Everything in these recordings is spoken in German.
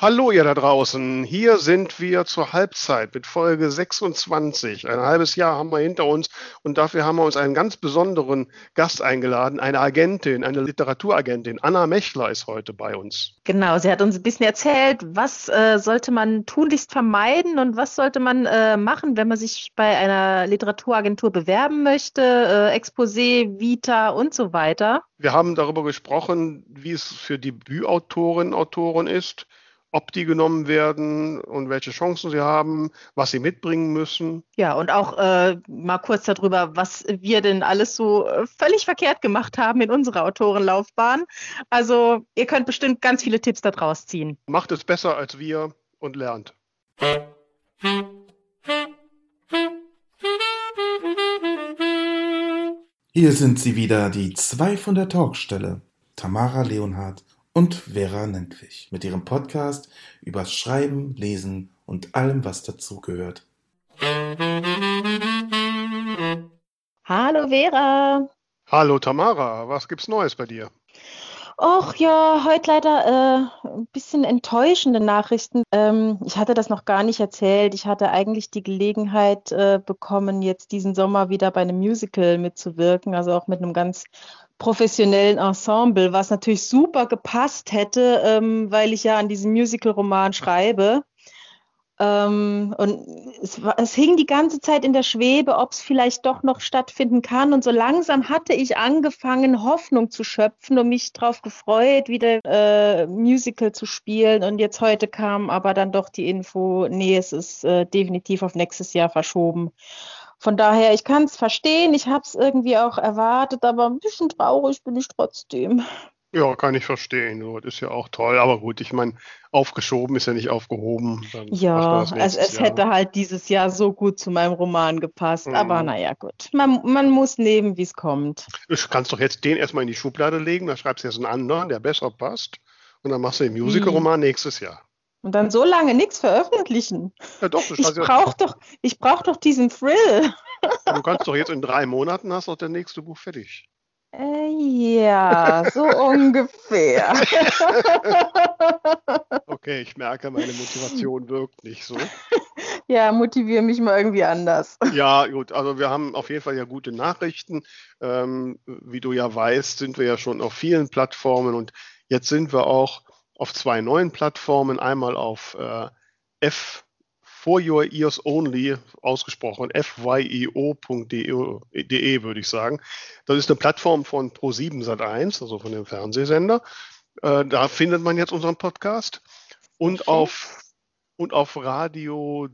Hallo ihr da draußen, hier sind wir zur Halbzeit mit Folge 26. Ein halbes Jahr haben wir hinter uns und dafür haben wir uns einen ganz besonderen Gast eingeladen, eine Agentin, eine Literaturagentin. Anna Mechler ist heute bei uns. Genau, sie hat uns ein bisschen erzählt, was äh, sollte man tunlichst vermeiden und was sollte man äh, machen, wenn man sich bei einer Literaturagentur bewerben möchte, äh, Exposé, Vita und so weiter. Wir haben darüber gesprochen, wie es für Debütautorinnen und Autoren ist ob die genommen werden und welche Chancen sie haben, was sie mitbringen müssen. Ja, und auch äh, mal kurz darüber, was wir denn alles so äh, völlig verkehrt gemacht haben in unserer Autorenlaufbahn. Also ihr könnt bestimmt ganz viele Tipps daraus ziehen. Macht es besser als wir und lernt. Hier sind sie wieder, die zwei von der Talkstelle. Tamara Leonhardt und Vera Nentwich mit ihrem Podcast über Schreiben, Lesen und allem, was dazugehört. Hallo Vera. Hallo Tamara, was gibt's Neues bei dir? Och ja, heute leider äh, ein bisschen enttäuschende Nachrichten. Ähm, ich hatte das noch gar nicht erzählt. Ich hatte eigentlich die Gelegenheit äh, bekommen, jetzt diesen Sommer wieder bei einem Musical mitzuwirken, also auch mit einem ganz professionellen Ensemble, was natürlich super gepasst hätte, ähm, weil ich ja an diesem Musical-Roman schreibe. Ähm, und es, es, hing die ganze Zeit in der Schwebe, ob es vielleicht doch noch stattfinden kann. Und so langsam hatte ich angefangen, Hoffnung zu schöpfen und mich darauf gefreut, wieder äh, Musical zu spielen. Und jetzt heute kam aber dann doch die Info, nee, es ist äh, definitiv auf nächstes Jahr verschoben. Von daher, ich kann es verstehen, ich habe es irgendwie auch erwartet, aber ein bisschen traurig bin ich trotzdem. Ja, kann ich verstehen. Das ist ja auch toll. Aber gut, ich meine, aufgeschoben ist ja nicht aufgehoben. ja, also es Jahr. hätte halt dieses Jahr so gut zu meinem Roman gepasst. Mhm. Aber naja, gut. Man, man muss nehmen, wie es kommt. Du kannst doch jetzt den erstmal in die Schublade legen, dann schreibst du jetzt einen anderen, der besser passt. Und dann machst du den Musical-Roman mhm. nächstes Jahr. Und dann so lange nichts veröffentlichen. Ja doch, ich brauche doch, brauch doch diesen Thrill. Du kannst doch jetzt in drei Monaten hast doch der nächste Buch fertig. Äh, ja, so ungefähr. okay, ich merke, meine Motivation wirkt nicht so. Ja, motiviere mich mal irgendwie anders. Ja, gut, also wir haben auf jeden Fall ja gute Nachrichten. Ähm, wie du ja weißt, sind wir ja schon auf vielen Plattformen und jetzt sind wir auch auf zwei neuen Plattformen. Einmal auf äh, F for your ears only ausgesprochen, fyeo.de würde ich sagen. Das ist eine Plattform von Pro7 Sat1, also von dem Fernsehsender. Äh, da findet man jetzt unseren Podcast. Und auf, und auf radio,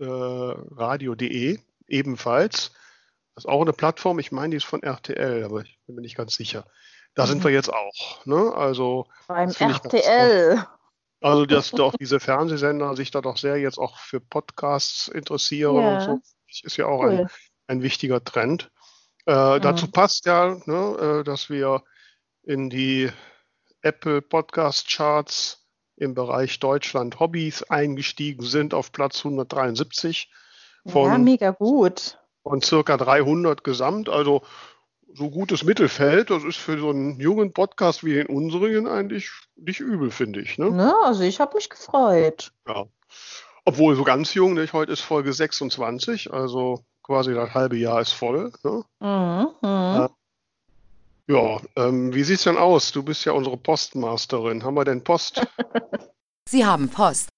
äh, radio.de ebenfalls. Das ist auch eine Plattform, ich meine, die ist von RTL, aber ich bin mir nicht ganz sicher. Da mhm. sind wir jetzt auch. Ne? Also, Beim RTL. Also, dass doch diese Fernsehsender sich da doch sehr jetzt auch für Podcasts interessieren ja. und so, das ist ja auch cool. ein, ein wichtiger Trend. Äh, mhm. Dazu passt ja, ne, äh, dass wir in die Apple Podcast Charts im Bereich Deutschland Hobbys eingestiegen sind auf Platz 173 von, ja, mega gut. von circa 300 gesamt. Also so gutes Mittelfeld, das ist für so einen jungen Podcast wie den unseren eigentlich nicht übel, finde ich. Ne? Ne, also ich habe mich gefreut. Ja. Obwohl so ganz jung, nicht? heute ist Folge 26, also quasi das halbe Jahr ist voll. Ne? Mhm, mh. Ja, ähm, wie sieht's denn aus? Du bist ja unsere Postmasterin. Haben wir denn Post? Sie haben Post.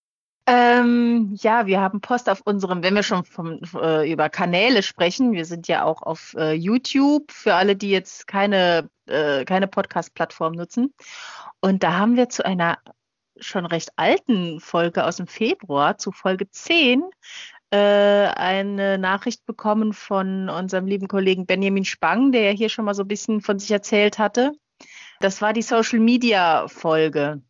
Ähm, ja, wir haben Post auf unserem, wenn wir schon vom, äh, über Kanäle sprechen, wir sind ja auch auf äh, YouTube, für alle, die jetzt keine, äh, keine Podcast-Plattform nutzen. Und da haben wir zu einer schon recht alten Folge aus dem Februar, zu Folge 10, äh, eine Nachricht bekommen von unserem lieben Kollegen Benjamin Spang, der ja hier schon mal so ein bisschen von sich erzählt hatte. Das war die Social Media Folge.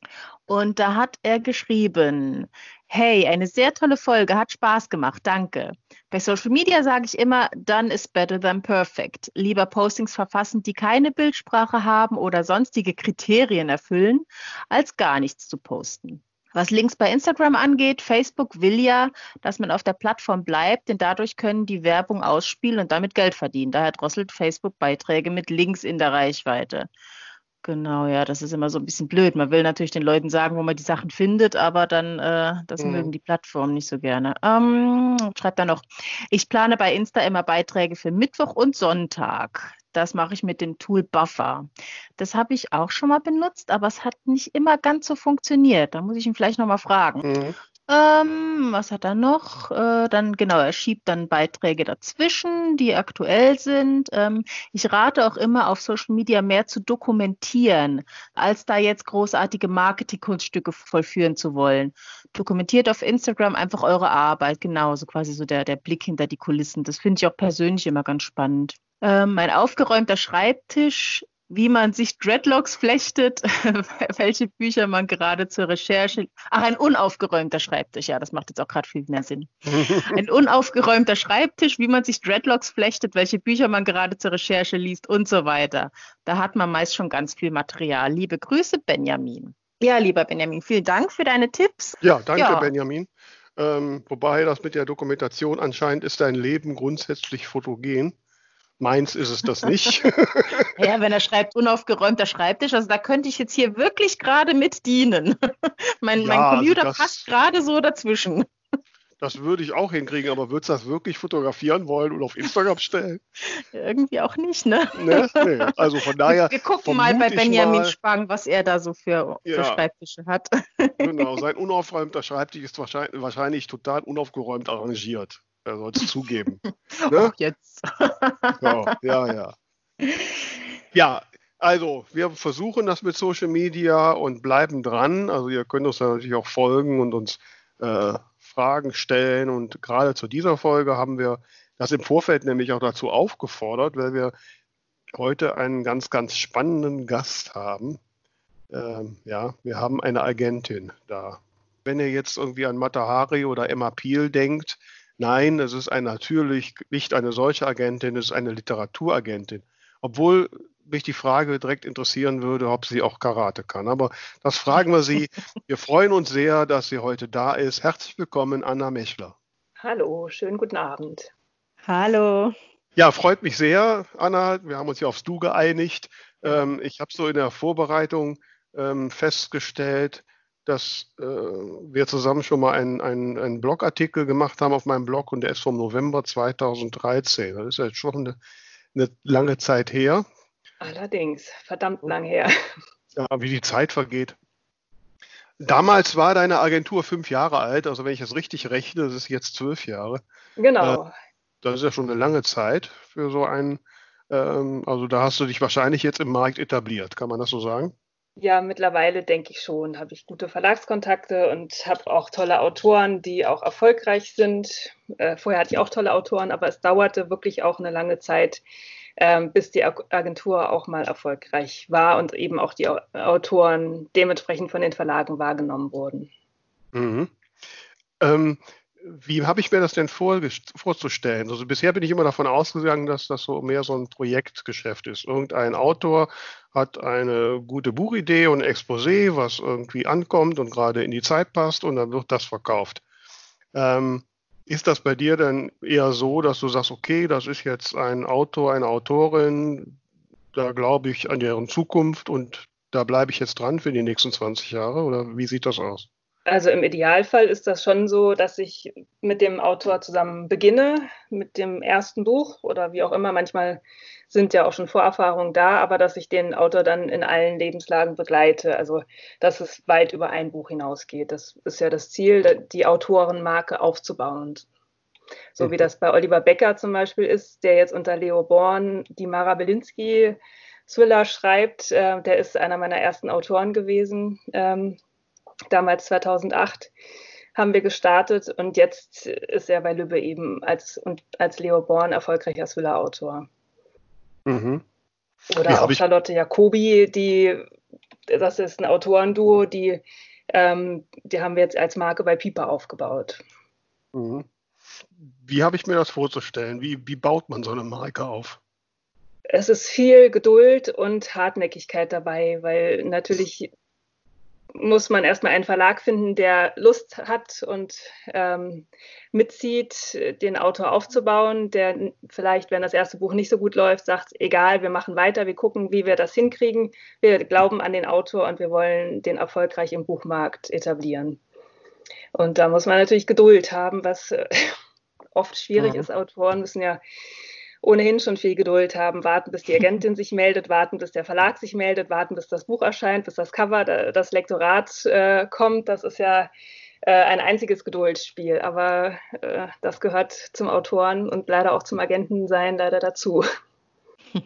Und da hat er geschrieben, Hey, eine sehr tolle Folge, hat Spaß gemacht, danke. Bei Social Media sage ich immer, done is better than perfect. Lieber Postings verfassen, die keine Bildsprache haben oder sonstige Kriterien erfüllen, als gar nichts zu posten. Was Links bei Instagram angeht, Facebook will ja, dass man auf der Plattform bleibt, denn dadurch können die Werbung ausspielen und damit Geld verdienen. Daher drosselt Facebook Beiträge mit Links in der Reichweite. Genau, ja, das ist immer so ein bisschen blöd. Man will natürlich den Leuten sagen, wo man die Sachen findet, aber dann, äh, das mhm. mögen die Plattformen nicht so gerne. Ähm, schreibt da noch, ich plane bei Insta immer Beiträge für Mittwoch und Sonntag. Das mache ich mit dem Tool Buffer. Das habe ich auch schon mal benutzt, aber es hat nicht immer ganz so funktioniert. Da muss ich ihn vielleicht nochmal fragen. Mhm. Ähm, was hat er noch? Äh, dann, genau, er schiebt dann Beiträge dazwischen, die aktuell sind. Ähm, ich rate auch immer, auf Social Media mehr zu dokumentieren, als da jetzt großartige Marketingkunststücke vollführen zu wollen. Dokumentiert auf Instagram einfach eure Arbeit, genau, so quasi so der, der Blick hinter die Kulissen. Das finde ich auch persönlich immer ganz spannend. Ähm, ein aufgeräumter Schreibtisch wie man sich Dreadlocks flechtet, welche Bücher man gerade zur Recherche. Ach, ein unaufgeräumter Schreibtisch, ja, das macht jetzt auch gerade viel mehr Sinn. Ein unaufgeräumter Schreibtisch, wie man sich Dreadlocks flechtet, welche Bücher man gerade zur Recherche liest und so weiter. Da hat man meist schon ganz viel Material. Liebe Grüße, Benjamin. Ja, lieber Benjamin, vielen Dank für deine Tipps. Ja, danke, ja. Benjamin. Ähm, wobei das mit der Dokumentation anscheinend ist dein Leben grundsätzlich fotogen. Meins ist es das nicht. ja, wenn er schreibt, unaufgeräumter Schreibtisch, also da könnte ich jetzt hier wirklich gerade mit dienen. mein, ja, mein also Computer also passt gerade so dazwischen. Das würde ich auch hinkriegen, aber würdest du das wirklich fotografieren wollen und auf Instagram stellen? Irgendwie auch nicht, ne? ne? Nee. Also von daher. Wir gucken mal bei Benjamin mal, Spang, was er da so für, ja, für Schreibtische hat. Genau, sein unaufgeräumter Schreibtisch ist wahrscheinlich, wahrscheinlich total unaufgeräumt arrangiert. Er soll es zugeben. ne? Auch jetzt. so, ja, ja. Ja, also wir versuchen das mit Social Media und bleiben dran. Also ihr könnt uns natürlich auch folgen und uns äh, Fragen stellen. Und gerade zu dieser Folge haben wir das im Vorfeld nämlich auch dazu aufgefordert, weil wir heute einen ganz, ganz spannenden Gast haben. Ähm, ja, wir haben eine Agentin da. Wenn ihr jetzt irgendwie an Matahari oder Emma Peel denkt, Nein, es ist ein natürlich nicht eine solche Agentin, es ist eine Literaturagentin. Obwohl mich die Frage direkt interessieren würde, ob sie auch Karate kann. Aber das fragen wir sie. Wir freuen uns sehr, dass sie heute da ist. Herzlich willkommen, Anna Mechler. Hallo, schönen guten Abend. Hallo. Ja, freut mich sehr, Anna. Wir haben uns ja aufs Du geeinigt. Ähm, ich habe so in der Vorbereitung ähm, festgestellt, dass äh, wir zusammen schon mal einen, einen, einen Blogartikel gemacht haben auf meinem Blog und der ist vom November 2013. Das ist jetzt schon eine, eine lange Zeit her. Allerdings, verdammt lang her. Ja, wie die Zeit vergeht. Damals war deine Agentur fünf Jahre alt, also wenn ich das richtig rechne, das ist jetzt zwölf Jahre. Genau. Äh, das ist ja schon eine lange Zeit für so einen, ähm, also da hast du dich wahrscheinlich jetzt im Markt etabliert, kann man das so sagen? Ja, mittlerweile denke ich schon, habe ich gute Verlagskontakte und habe auch tolle Autoren, die auch erfolgreich sind. Äh, vorher hatte ich auch tolle Autoren, aber es dauerte wirklich auch eine lange Zeit, ähm, bis die Agentur auch mal erfolgreich war und eben auch die Autoren dementsprechend von den Verlagen wahrgenommen wurden. Mhm. Ähm, wie habe ich mir das denn vorzustellen? Also bisher bin ich immer davon ausgegangen, dass das so mehr so ein Projektgeschäft ist. Irgendein Autor hat eine gute Buchidee und Exposé, was irgendwie ankommt und gerade in die Zeit passt und dann wird das verkauft. Ähm, ist das bei dir dann eher so, dass du sagst, okay, das ist jetzt ein Autor, eine Autorin, da glaube ich an deren Zukunft und da bleibe ich jetzt dran für die nächsten 20 Jahre oder wie sieht das aus? Also im Idealfall ist das schon so, dass ich mit dem Autor zusammen beginne, mit dem ersten Buch oder wie auch immer. Manchmal sind ja auch schon Vorerfahrungen da, aber dass ich den Autor dann in allen Lebenslagen begleite. Also dass es weit über ein Buch hinausgeht. Das ist ja das Ziel, die Autorenmarke aufzubauen. So wie mhm. das bei Oliver Becker zum Beispiel ist, der jetzt unter Leo Born die Mara Belinsky Thriller schreibt. Äh, der ist einer meiner ersten Autoren gewesen. Damals 2008 haben wir gestartet und jetzt ist er bei Lübbe eben als, und als Leo Born erfolgreicher Thriller-Autor. Mhm. Oder ja, auch Charlotte Jacobi, die, das ist ein Autorenduo, die, ähm, die haben wir jetzt als Marke bei Piper aufgebaut. Mhm. Wie habe ich mir das vorzustellen? Wie, wie baut man so eine Marke auf? Es ist viel Geduld und Hartnäckigkeit dabei, weil natürlich muss man erstmal einen Verlag finden, der Lust hat und ähm, mitzieht, den Autor aufzubauen, der vielleicht, wenn das erste Buch nicht so gut läuft, sagt, egal, wir machen weiter, wir gucken, wie wir das hinkriegen. Wir glauben an den Autor und wir wollen den erfolgreich im Buchmarkt etablieren. Und da muss man natürlich Geduld haben, was äh, oft schwierig ja. ist. Autoren müssen ja ohnehin schon viel Geduld haben, warten, bis die Agentin sich meldet, warten, bis der Verlag sich meldet, warten, bis das Buch erscheint, bis das Cover, das Lektorat äh, kommt. Das ist ja äh, ein einziges Geduldsspiel, aber äh, das gehört zum Autoren und leider auch zum Agentensein leider dazu.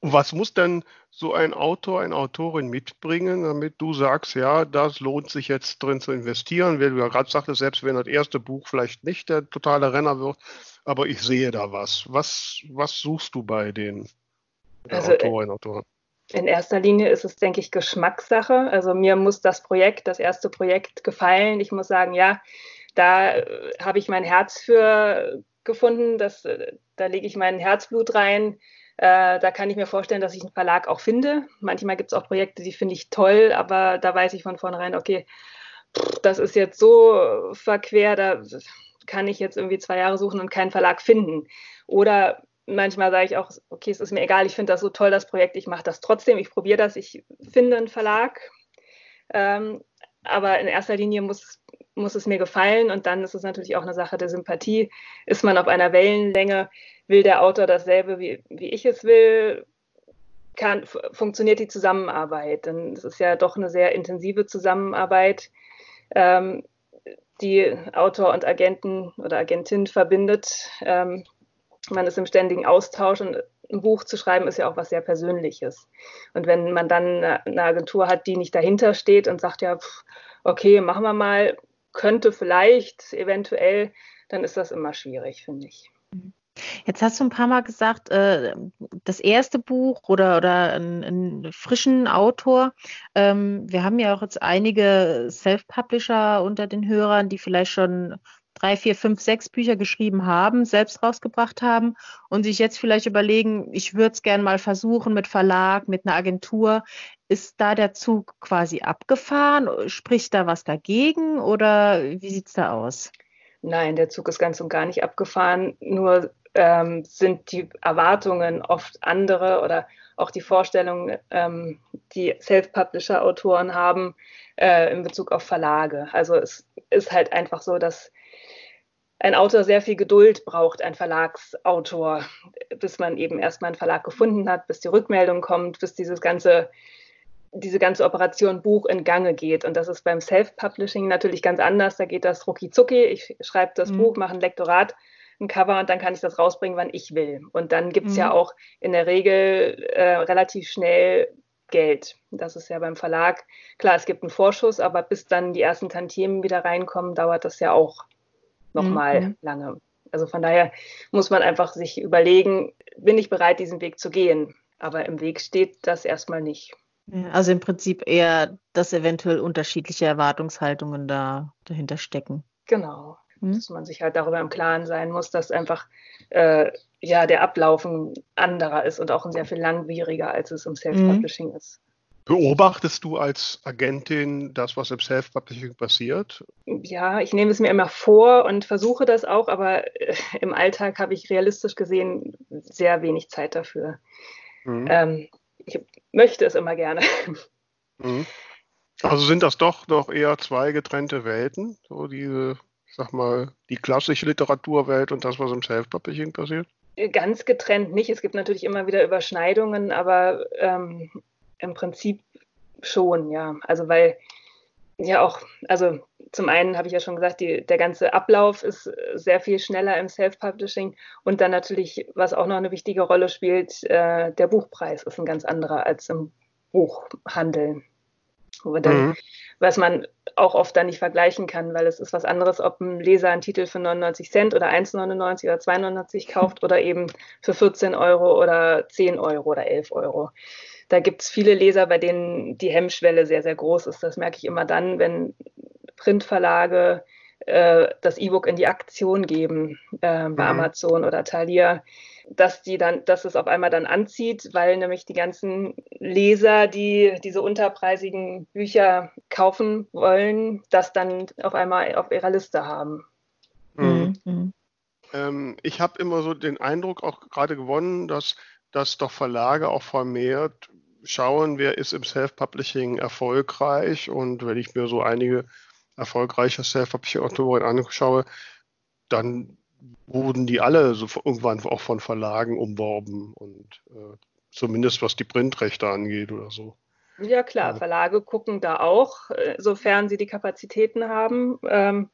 Was muss denn so ein Autor, eine Autorin mitbringen, damit du sagst, ja, das lohnt sich jetzt drin zu investieren? Wie du ja gerade sagtest, selbst wenn das erste Buch vielleicht nicht der totale Renner wird, aber ich sehe da was. Was, was suchst du bei den also, Autorinnen und Autoren? In erster Linie ist es, denke ich, Geschmackssache. Also mir muss das Projekt, das erste Projekt gefallen. Ich muss sagen, ja, da äh, habe ich mein Herz für gefunden, das, äh, da lege ich mein Herzblut rein. Äh, da kann ich mir vorstellen, dass ich einen Verlag auch finde. Manchmal gibt es auch Projekte, die finde ich toll, aber da weiß ich von vornherein, okay, das ist jetzt so verquer, da kann ich jetzt irgendwie zwei Jahre suchen und keinen Verlag finden. Oder manchmal sage ich auch, okay, es ist mir egal, ich finde das so toll, das Projekt, ich mache das trotzdem, ich probiere das, ich finde einen Verlag. Ähm, aber in erster Linie muss, muss es mir gefallen und dann ist es natürlich auch eine Sache der Sympathie. Ist man auf einer Wellenlänge, will der Autor dasselbe, wie, wie ich es will, kann, funktioniert die Zusammenarbeit. Denn es ist ja doch eine sehr intensive Zusammenarbeit. Ähm, die Autor und Agenten oder Agentin verbindet. Ähm, man ist im ständigen Austausch und ein Buch zu schreiben ist ja auch was sehr Persönliches. Und wenn man dann eine Agentur hat, die nicht dahinter steht und sagt, ja, okay, machen wir mal, könnte vielleicht, eventuell, dann ist das immer schwierig, finde ich. Mhm. Jetzt hast du ein paar Mal gesagt, äh, das erste Buch oder, oder einen, frischen Autor. Ähm, wir haben ja auch jetzt einige Self-Publisher unter den Hörern, die vielleicht schon drei, vier, fünf, sechs Bücher geschrieben haben, selbst rausgebracht haben und sich jetzt vielleicht überlegen, ich würde es gerne mal versuchen mit Verlag, mit einer Agentur. Ist da der Zug quasi abgefahren? Spricht da was dagegen oder wie sieht es da aus? Nein, der Zug ist ganz und gar nicht abgefahren. Nur ähm, sind die Erwartungen oft andere oder auch die Vorstellungen, ähm, die Self-Publisher-Autoren haben äh, in Bezug auf Verlage. Also es ist halt einfach so, dass ein Autor sehr viel Geduld braucht, ein Verlagsautor, bis man eben erstmal einen Verlag gefunden hat, bis die Rückmeldung kommt, bis dieses ganze, diese ganze Operation Buch in Gange geht. Und das ist beim Self-Publishing natürlich ganz anders. Da geht das rucki zucki. Ich schreibe das mhm. Buch, mache ein Lektorat ein Cover und dann kann ich das rausbringen, wann ich will. Und dann gibt es mhm. ja auch in der Regel äh, relativ schnell Geld. Das ist ja beim Verlag, klar, es gibt einen Vorschuss, aber bis dann die ersten Tantiemen wieder reinkommen, dauert das ja auch nochmal mhm. lange. Also von daher muss man einfach sich überlegen, bin ich bereit, diesen Weg zu gehen? Aber im Weg steht das erstmal nicht. Also im Prinzip eher, dass eventuell unterschiedliche Erwartungshaltungen da dahinter stecken. Genau mhm. dass man sich halt darüber im Klaren sein muss, dass einfach äh, ja der Ablauf ein anderer ist und auch ein sehr viel langwieriger, als es im Self-Publishing mhm. ist. Beobachtest du als Agentin das, was im Self-Publishing passiert? Ja, ich nehme es mir immer vor und versuche das auch, aber äh, im Alltag habe ich realistisch gesehen sehr wenig Zeit dafür. Mhm. Ähm, ich möchte es immer gerne. Mhm. Also sind das doch doch eher zwei getrennte Welten, so diese sag mal, die klassische Literaturwelt und das, was im Self-Publishing passiert? Ganz getrennt nicht. Es gibt natürlich immer wieder Überschneidungen, aber ähm, im Prinzip schon, ja. Also weil ja auch, also zum einen habe ich ja schon gesagt, die, der ganze Ablauf ist sehr viel schneller im Self-Publishing und dann natürlich, was auch noch eine wichtige Rolle spielt, äh, der Buchpreis ist ein ganz anderer als im Buchhandel. Wo dann, mhm. Was man auch oft dann nicht vergleichen kann, weil es ist was anderes, ob ein Leser einen Titel für 99 Cent oder 1,99 oder 2,99 kauft oder eben für 14 Euro oder 10 Euro oder 11 Euro. Da gibt es viele Leser, bei denen die Hemmschwelle sehr, sehr groß ist. Das merke ich immer dann, wenn Printverlage äh, das E-Book in die Aktion geben, äh, bei mhm. Amazon oder Thalia dass die dann, dass es auf einmal dann anzieht, weil nämlich die ganzen Leser, die diese unterpreisigen Bücher kaufen wollen, das dann auf einmal auf ihrer Liste haben. Mhm. Mhm. Ähm, ich habe immer so den Eindruck auch gerade gewonnen, dass, dass doch Verlage auch vermehrt schauen, wer ist im Self-Publishing erfolgreich und wenn ich mir so einige erfolgreiche Self-Publishing-Autoren anschaue, dann wurden die alle so irgendwann auch von Verlagen umworben und äh, zumindest was die Printrechte angeht oder so. Ja klar, Verlage gucken da auch, äh, sofern sie die Kapazitäten haben. Ähm,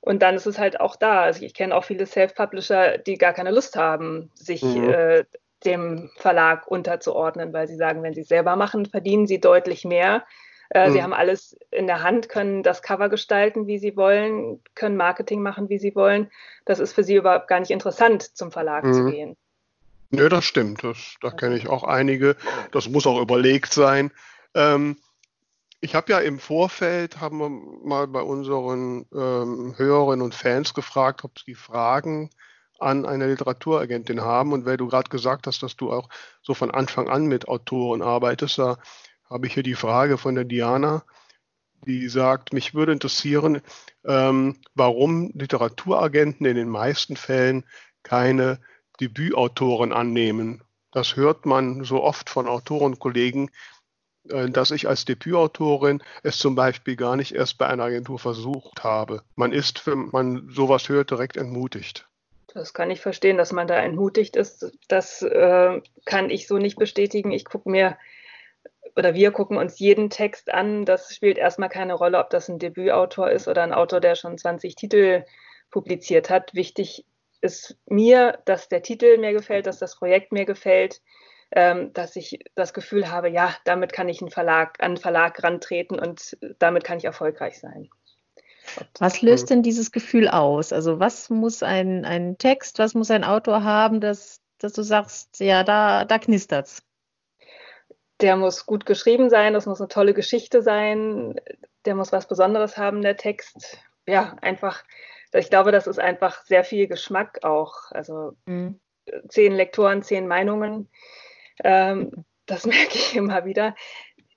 und dann ist es halt auch da. Also ich kenne auch viele Self-Publisher, die gar keine Lust haben, sich mhm. äh, dem Verlag unterzuordnen, weil sie sagen, wenn sie es selber machen, verdienen sie deutlich mehr äh, mhm. Sie haben alles in der Hand, können das Cover gestalten, wie sie wollen, können Marketing machen, wie sie wollen. Das ist für sie überhaupt gar nicht interessant, zum Verlag mhm. zu gehen. Nö, das stimmt. Das, da kenne ich auch einige. Das muss auch überlegt sein. Ähm, ich habe ja im Vorfeld, haben wir mal bei unseren ähm, Hörerinnen und Fans gefragt, ob sie Fragen an eine Literaturagentin haben. Und weil du gerade gesagt hast, dass du auch so von Anfang an mit Autoren arbeitest, da habe ich hier die Frage von der Diana, die sagt, mich würde interessieren, ähm, warum Literaturagenten in den meisten Fällen keine Debütautoren annehmen. Das hört man so oft von Autorenkollegen, äh, dass ich als Debütautorin es zum Beispiel gar nicht erst bei einer Agentur versucht habe. Man ist, wenn man sowas hört, direkt entmutigt. Das kann ich verstehen, dass man da entmutigt ist. Das äh, kann ich so nicht bestätigen. Ich gucke mir oder wir gucken uns jeden Text an. Das spielt erstmal keine Rolle, ob das ein Debütautor ist oder ein Autor, der schon 20 Titel publiziert hat. Wichtig ist mir, dass der Titel mir gefällt, dass das Projekt mir gefällt, ähm, dass ich das Gefühl habe, ja, damit kann ich einen Verlag, an einen Verlag rantreten und damit kann ich erfolgreich sein. Was löst denn dieses Gefühl aus? Also was muss ein, ein Text, was muss ein Autor haben, dass, dass du sagst, ja, da, da knistert's? Der muss gut geschrieben sein, das muss eine tolle Geschichte sein, der muss was Besonderes haben, der Text. Ja, einfach, ich glaube, das ist einfach sehr viel Geschmack auch. Also mhm. zehn Lektoren, zehn Meinungen. Ähm, das merke ich immer wieder.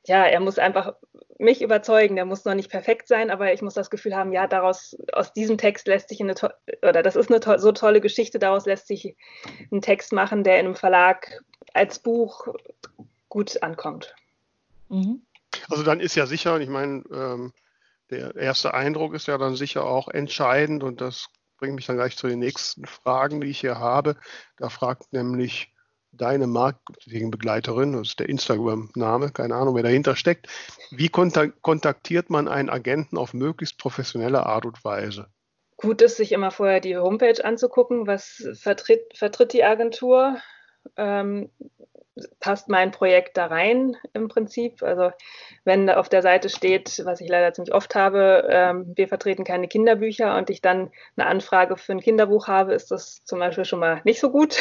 Ja, er muss einfach mich überzeugen. Der muss noch nicht perfekt sein, aber ich muss das Gefühl haben, ja, daraus, aus diesem Text lässt sich eine, oder das ist eine to so tolle Geschichte, daraus lässt sich ein Text machen, der in einem Verlag als Buch gut ankommt. Mhm. Also dann ist ja sicher, ich meine, ähm, der erste Eindruck ist ja dann sicher auch entscheidend und das bringt mich dann gleich zu den nächsten Fragen, die ich hier habe. Da fragt nämlich deine Marketingbegleiterin, das ist der Instagram-Name, keine Ahnung, wer dahinter steckt. Wie kontaktiert man einen Agenten auf möglichst professionelle Art und Weise? Gut ist, sich immer vorher die Homepage anzugucken, was vertritt, vertritt die Agentur. Ähm, passt mein Projekt da rein im Prinzip. Also wenn auf der Seite steht, was ich leider ziemlich oft habe, ähm, wir vertreten keine Kinderbücher und ich dann eine Anfrage für ein Kinderbuch habe, ist das zum Beispiel schon mal nicht so gut.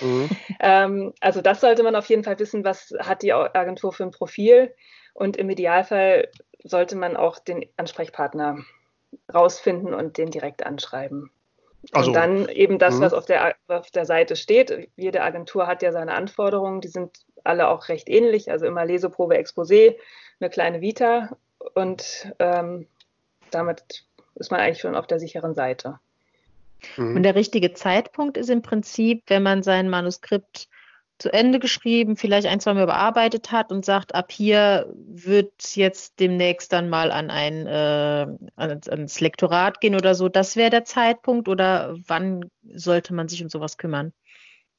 Mhm. ähm, also das sollte man auf jeden Fall wissen, was hat die Agentur für ein Profil und im Idealfall sollte man auch den Ansprechpartner rausfinden und den direkt anschreiben. Also, und dann eben das, mhm. was auf der, auf der Seite steht. Jede Agentur hat ja seine Anforderungen, die sind alle auch recht ähnlich. Also immer Leseprobe, Exposé, eine kleine Vita und ähm, damit ist man eigentlich schon auf der sicheren Seite. Mhm. Und der richtige Zeitpunkt ist im Prinzip, wenn man sein Manuskript zu Ende geschrieben, vielleicht ein, zwei Mal überarbeitet hat und sagt, ab hier wird jetzt demnächst dann mal an ein äh, ans Lektorat gehen oder so. Das wäre der Zeitpunkt oder wann sollte man sich um sowas kümmern?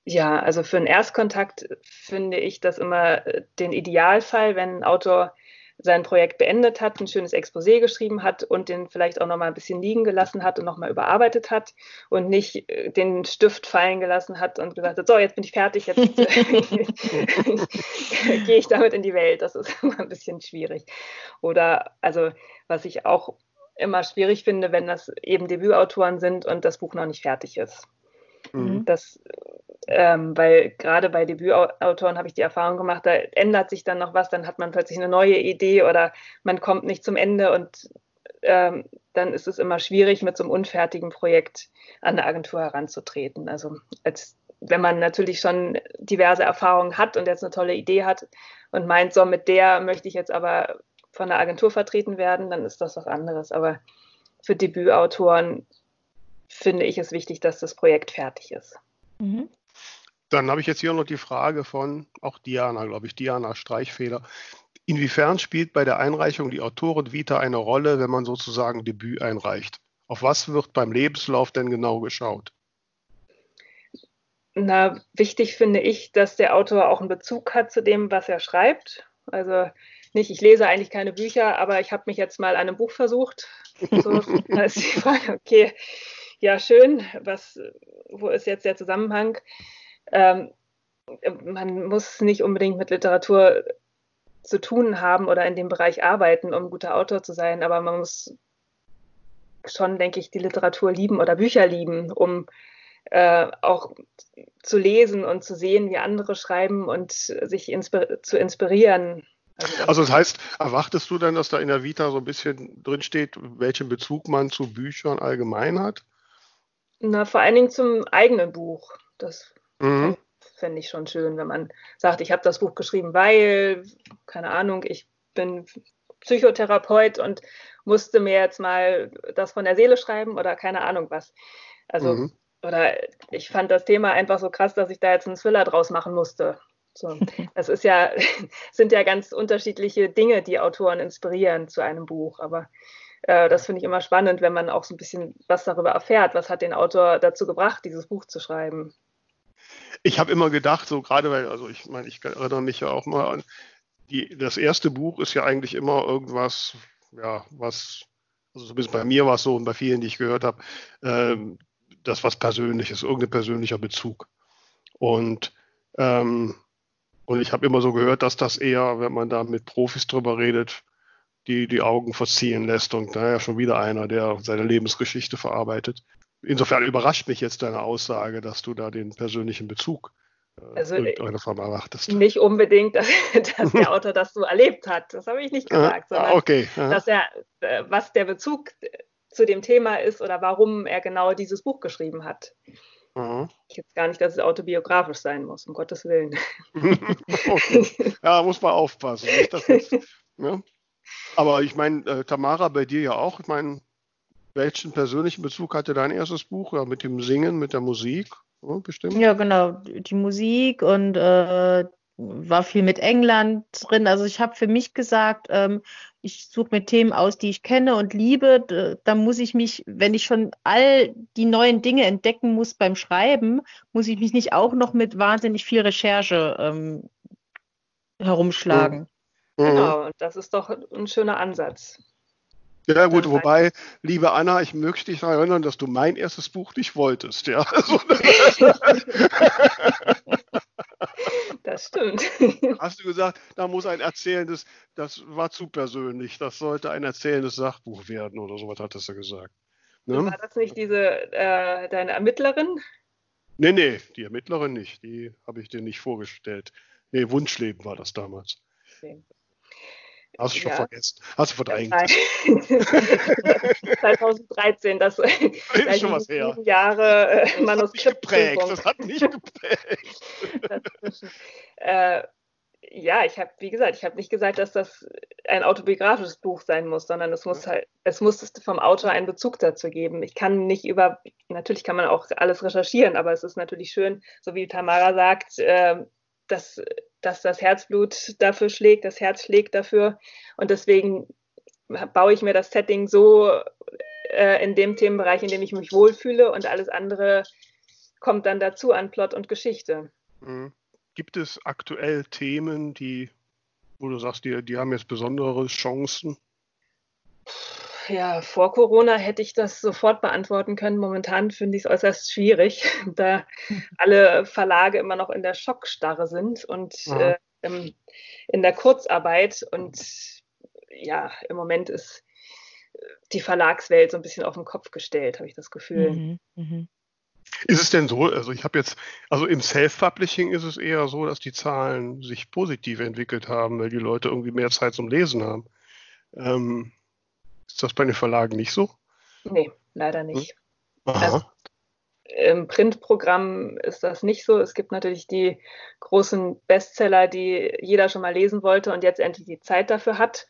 Ja, also für einen Erstkontakt finde ich das immer äh, den Idealfall, wenn ein Autor sein Projekt beendet hat, ein schönes Exposé geschrieben hat und den vielleicht auch noch mal ein bisschen liegen gelassen hat und noch mal überarbeitet hat und nicht äh, den Stift fallen gelassen hat und gesagt hat, so, jetzt bin ich fertig, jetzt gehe ich damit in die Welt. Das ist immer ein bisschen schwierig. Oder also, was ich auch immer schwierig finde, wenn das eben Debütautoren sind und das Buch noch nicht fertig ist. Mhm. Das ähm, weil gerade bei Debütautoren habe ich die Erfahrung gemacht, da ändert sich dann noch was, dann hat man plötzlich eine neue Idee oder man kommt nicht zum Ende und ähm, dann ist es immer schwierig, mit so einem unfertigen Projekt an eine Agentur heranzutreten. Also als wenn man natürlich schon diverse Erfahrungen hat und jetzt eine tolle Idee hat und meint, so mit der möchte ich jetzt aber von der Agentur vertreten werden, dann ist das was anderes. Aber für Debütautoren finde ich es wichtig, dass das Projekt fertig ist. Mhm. Dann habe ich jetzt hier noch die Frage von auch Diana, glaube ich, Diana Streichfeder. Inwiefern spielt bei der Einreichung die Autoren-Vita eine Rolle, wenn man sozusagen Debüt einreicht? Auf was wird beim Lebenslauf denn genau geschaut? Na, wichtig finde ich, dass der Autor auch einen Bezug hat zu dem, was er schreibt. Also nicht, ich lese eigentlich keine Bücher, aber ich habe mich jetzt mal an einem Buch versucht. So, da ist die Frage, okay, ja, schön, was, wo ist jetzt der Zusammenhang? Ähm, man muss nicht unbedingt mit Literatur zu tun haben oder in dem Bereich arbeiten, um guter Autor zu sein, aber man muss schon, denke ich, die Literatur lieben oder Bücher lieben, um äh, auch zu lesen und zu sehen, wie andere schreiben und sich inspir zu inspirieren. Also, also das heißt, erwartest du denn, dass da in der Vita so ein bisschen drinsteht, welchen Bezug man zu Büchern allgemein hat? Na, vor allen Dingen zum eigenen Buch. Das mhm. fände ich schon schön, wenn man sagt, ich habe das Buch geschrieben, weil, keine Ahnung, ich bin Psychotherapeut und musste mir jetzt mal das von der Seele schreiben oder keine Ahnung was. Also, mhm. oder ich fand das Thema einfach so krass, dass ich da jetzt einen Thriller draus machen musste. So. Das ist ja, sind ja ganz unterschiedliche Dinge, die Autoren inspirieren zu einem Buch. Aber äh, das finde ich immer spannend, wenn man auch so ein bisschen was darüber erfährt. Was hat den Autor dazu gebracht, dieses Buch zu schreiben? Ich habe immer gedacht, so gerade weil, also ich meine, ich erinnere mich ja auch mal an, die, das erste Buch ist ja eigentlich immer irgendwas, ja, was, also zumindest bei mir war es so und bei vielen, die ich gehört habe, ähm, das was Persönliches, irgendein persönlicher Bezug. Und ähm, und ich habe immer so gehört, dass das eher, wenn man da mit Profis drüber redet, die die Augen verziehen lässt. Und da ja schon wieder einer, der seine Lebensgeschichte verarbeitet. Insofern überrascht mich jetzt deine Aussage, dass du da den persönlichen Bezug äh, also, erwartest. Nicht unbedingt, dass, dass der Autor das so erlebt hat. Das habe ich nicht gesagt, ah, sondern okay. dass er, äh, was der Bezug zu dem Thema ist oder warum er genau dieses Buch geschrieben hat. Mhm. Jetzt gar nicht, dass es autobiografisch sein muss, um Gottes Willen. okay. Ja, muss man aufpassen. Jetzt, ne? Aber ich meine, äh, Tamara, bei dir ja auch. Ich meine, welchen persönlichen Bezug hatte dein erstes Buch? Ja, mit dem Singen, mit der Musik, ja, bestimmt? Ja, genau. Die Musik und äh, war viel mit England drin. Also ich habe für mich gesagt, ähm, ich suche mir Themen aus, die ich kenne und liebe. Da muss ich mich, wenn ich schon all die neuen Dinge entdecken muss beim Schreiben, muss ich mich nicht auch noch mit wahnsinnig viel Recherche ähm, herumschlagen. Mhm. Genau, und das ist doch ein schöner Ansatz. Ja gut, wobei, liebe Anna, ich möchte dich daran erinnern, dass du mein erstes Buch nicht wolltest. Ja. das stimmt. Hast du gesagt, da muss ein erzählendes, das war zu persönlich, das sollte ein erzählendes Sachbuch werden oder sowas hattest du gesagt. Ne? War das nicht diese, äh, deine Ermittlerin? Nee, nee, die Ermittlerin nicht, die habe ich dir nicht vorgestellt. Nee, Wunschleben war das damals. Okay. Hast du schon ja. vergessen. Hast du verdrängt. 2013, das ist schon was her. Jahre äh, Manuskript. Das hat mich geprägt. äh, ja, ich habe, wie gesagt, ich habe nicht gesagt, dass das ein autobiografisches Buch sein muss, sondern es muss halt, es muss vom Autor einen Bezug dazu geben. Ich kann nicht über, natürlich kann man auch alles recherchieren, aber es ist natürlich schön, so wie Tamara sagt, äh, dass dass das Herzblut dafür schlägt, das Herz schlägt dafür. Und deswegen baue ich mir das Setting so äh, in dem Themenbereich, in dem ich mich wohlfühle und alles andere kommt dann dazu an Plot und Geschichte. Mhm. Gibt es aktuell Themen, die, wo du sagst, die, die haben jetzt besondere Chancen? Ja, vor Corona hätte ich das sofort beantworten können. Momentan finde ich es äußerst schwierig, da alle Verlage immer noch in der Schockstarre sind und äh, in der Kurzarbeit. Und ja, im Moment ist die Verlagswelt so ein bisschen auf den Kopf gestellt, habe ich das Gefühl. Mhm, mh. Ist es denn so, also ich habe jetzt, also im Self-Publishing ist es eher so, dass die Zahlen sich positiv entwickelt haben, weil die Leute irgendwie mehr Zeit zum Lesen haben. Ähm, ist das bei den Verlagen nicht so? Nee, leider nicht. Hm? Also, Im Printprogramm ist das nicht so. Es gibt natürlich die großen Bestseller, die jeder schon mal lesen wollte und jetzt endlich die Zeit dafür hat.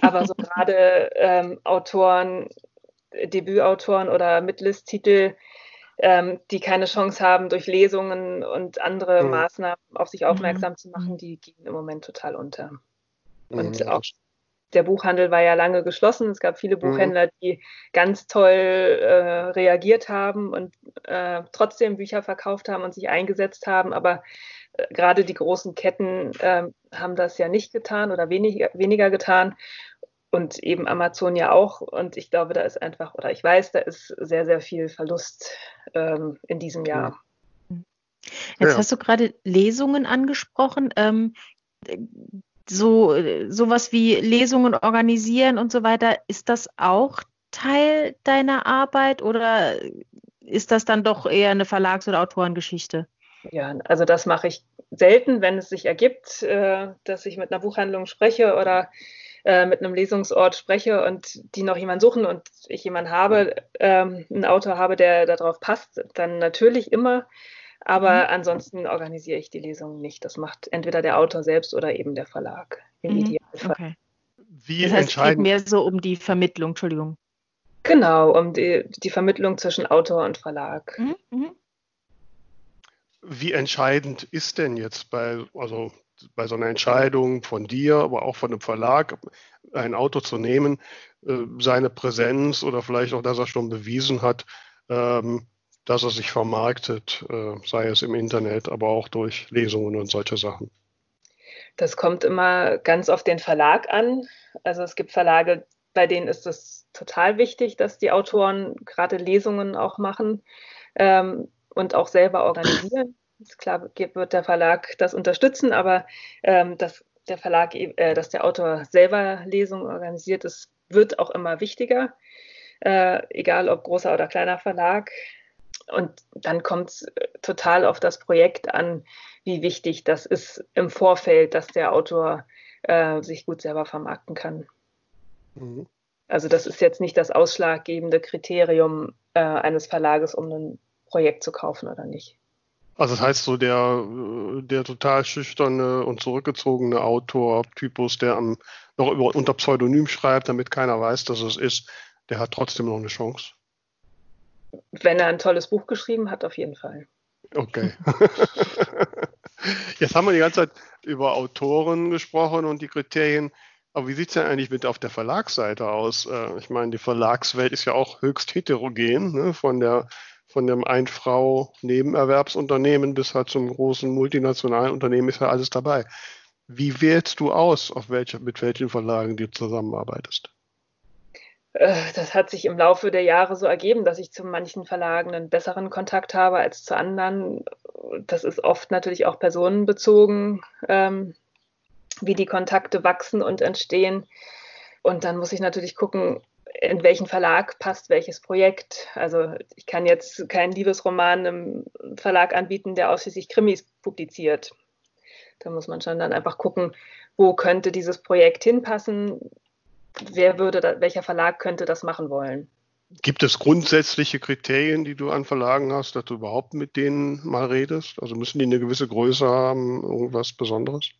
Aber so gerade ähm, Autoren, Debütautoren oder Mitlist-Titel, ähm, die keine Chance haben, durch Lesungen und andere mhm. Maßnahmen auf sich aufmerksam mhm. zu machen, die gehen im Moment total unter. Und mhm. auch der Buchhandel war ja lange geschlossen. Es gab viele mhm. Buchhändler, die ganz toll äh, reagiert haben und äh, trotzdem Bücher verkauft haben und sich eingesetzt haben. Aber äh, gerade die großen Ketten ähm, haben das ja nicht getan oder wenig, weniger getan und eben Amazon ja auch. Und ich glaube, da ist einfach, oder ich weiß, da ist sehr, sehr viel Verlust ähm, in diesem Jahr. Jetzt ja. hast du gerade Lesungen angesprochen. Ähm, so sowas wie Lesungen organisieren und so weiter, ist das auch Teil deiner Arbeit oder ist das dann doch eher eine Verlags- oder Autorengeschichte? Ja, also das mache ich selten, wenn es sich ergibt, äh, dass ich mit einer Buchhandlung spreche oder äh, mit einem Lesungsort spreche und die noch jemanden suchen und ich jemanden habe, ähm, einen Autor habe, der darauf passt, dann natürlich immer. Aber mhm. ansonsten organisiere ich die Lesungen nicht. Das macht entweder der Autor selbst oder eben der Verlag im mhm. Idealfall. Okay. Wie das heißt, entscheiden... es geht mehr so um die Vermittlung, Entschuldigung. Genau, um die, die Vermittlung zwischen Autor und Verlag. Mhm. mhm. Wie entscheidend ist denn jetzt bei, also bei so einer Entscheidung von dir, aber auch von einem Verlag, ein Auto zu nehmen, äh, seine Präsenz oder vielleicht auch, dass er schon bewiesen hat, ähm, dass er sich vermarktet, äh, sei es im Internet, aber auch durch Lesungen und solche Sachen. Das kommt immer ganz auf den Verlag an. Also es gibt Verlage, bei denen ist es total wichtig, dass die Autoren gerade Lesungen auch machen ähm, und auch selber organisieren. Klar wird der Verlag das unterstützen, aber ähm, dass der Verlag, äh, dass der Autor selber Lesungen organisiert, das wird auch immer wichtiger, äh, egal ob großer oder kleiner Verlag. Und dann kommt es äh, total auf das Projekt an, wie wichtig das ist im Vorfeld, dass der Autor äh, sich gut selber vermarkten kann. Mhm. Also das ist jetzt nicht das ausschlaggebende Kriterium äh, eines Verlages, um ein Projekt zu kaufen oder nicht. Also das heißt so der, der total schüchterne und zurückgezogene Autor-Typus, der am, noch über, unter Pseudonym schreibt, damit keiner weiß, dass es ist, der hat trotzdem noch eine Chance. Wenn er ein tolles Buch geschrieben hat, auf jeden Fall. Okay. Jetzt haben wir die ganze Zeit über Autoren gesprochen und die Kriterien. Aber wie sieht es denn eigentlich mit auf der Verlagsseite aus? Äh, ich meine, die Verlagswelt ist ja auch höchst heterogen, ne? von der von dem Ein-Frau-Nebenerwerbsunternehmen bis halt zum großen multinationalen Unternehmen ist ja alles dabei. Wie wählst du aus, auf welche, mit welchen Verlagen du zusammenarbeitest? Äh, das hat sich im Laufe der Jahre so ergeben, dass ich zu manchen Verlagen einen besseren Kontakt habe als zu anderen. Das ist oft natürlich auch personenbezogen, ähm, wie die Kontakte wachsen und entstehen. Und dann muss ich natürlich gucken, in welchen Verlag passt welches Projekt. Also ich kann jetzt keinen Liebesroman im Verlag anbieten, der ausschließlich Krimis publiziert. Da muss man schon dann einfach gucken, wo könnte dieses Projekt hinpassen, wer würde, da, welcher Verlag könnte das machen wollen. Gibt es grundsätzliche Kriterien, die du an Verlagen hast, dass du überhaupt mit denen mal redest? Also müssen die eine gewisse Größe haben, irgendwas Besonderes?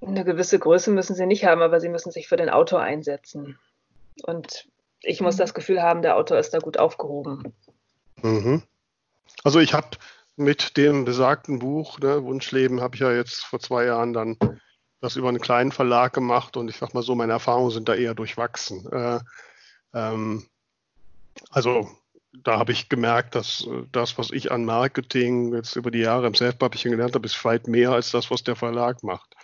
Eine gewisse Größe müssen sie nicht haben, aber sie müssen sich für den Autor einsetzen. Und ich muss das Gefühl haben, der Autor ist da gut aufgehoben. Mhm. Also ich habe mit dem besagten Buch, ne, Wunschleben, habe ich ja jetzt vor zwei Jahren dann das über einen kleinen Verlag gemacht und ich sag mal so, meine Erfahrungen sind da eher durchwachsen. Äh, ähm, also da habe ich gemerkt, dass äh, das, was ich an Marketing jetzt über die Jahre im Self-Publishing gelernt habe, ist weit mehr als das, was der Verlag macht.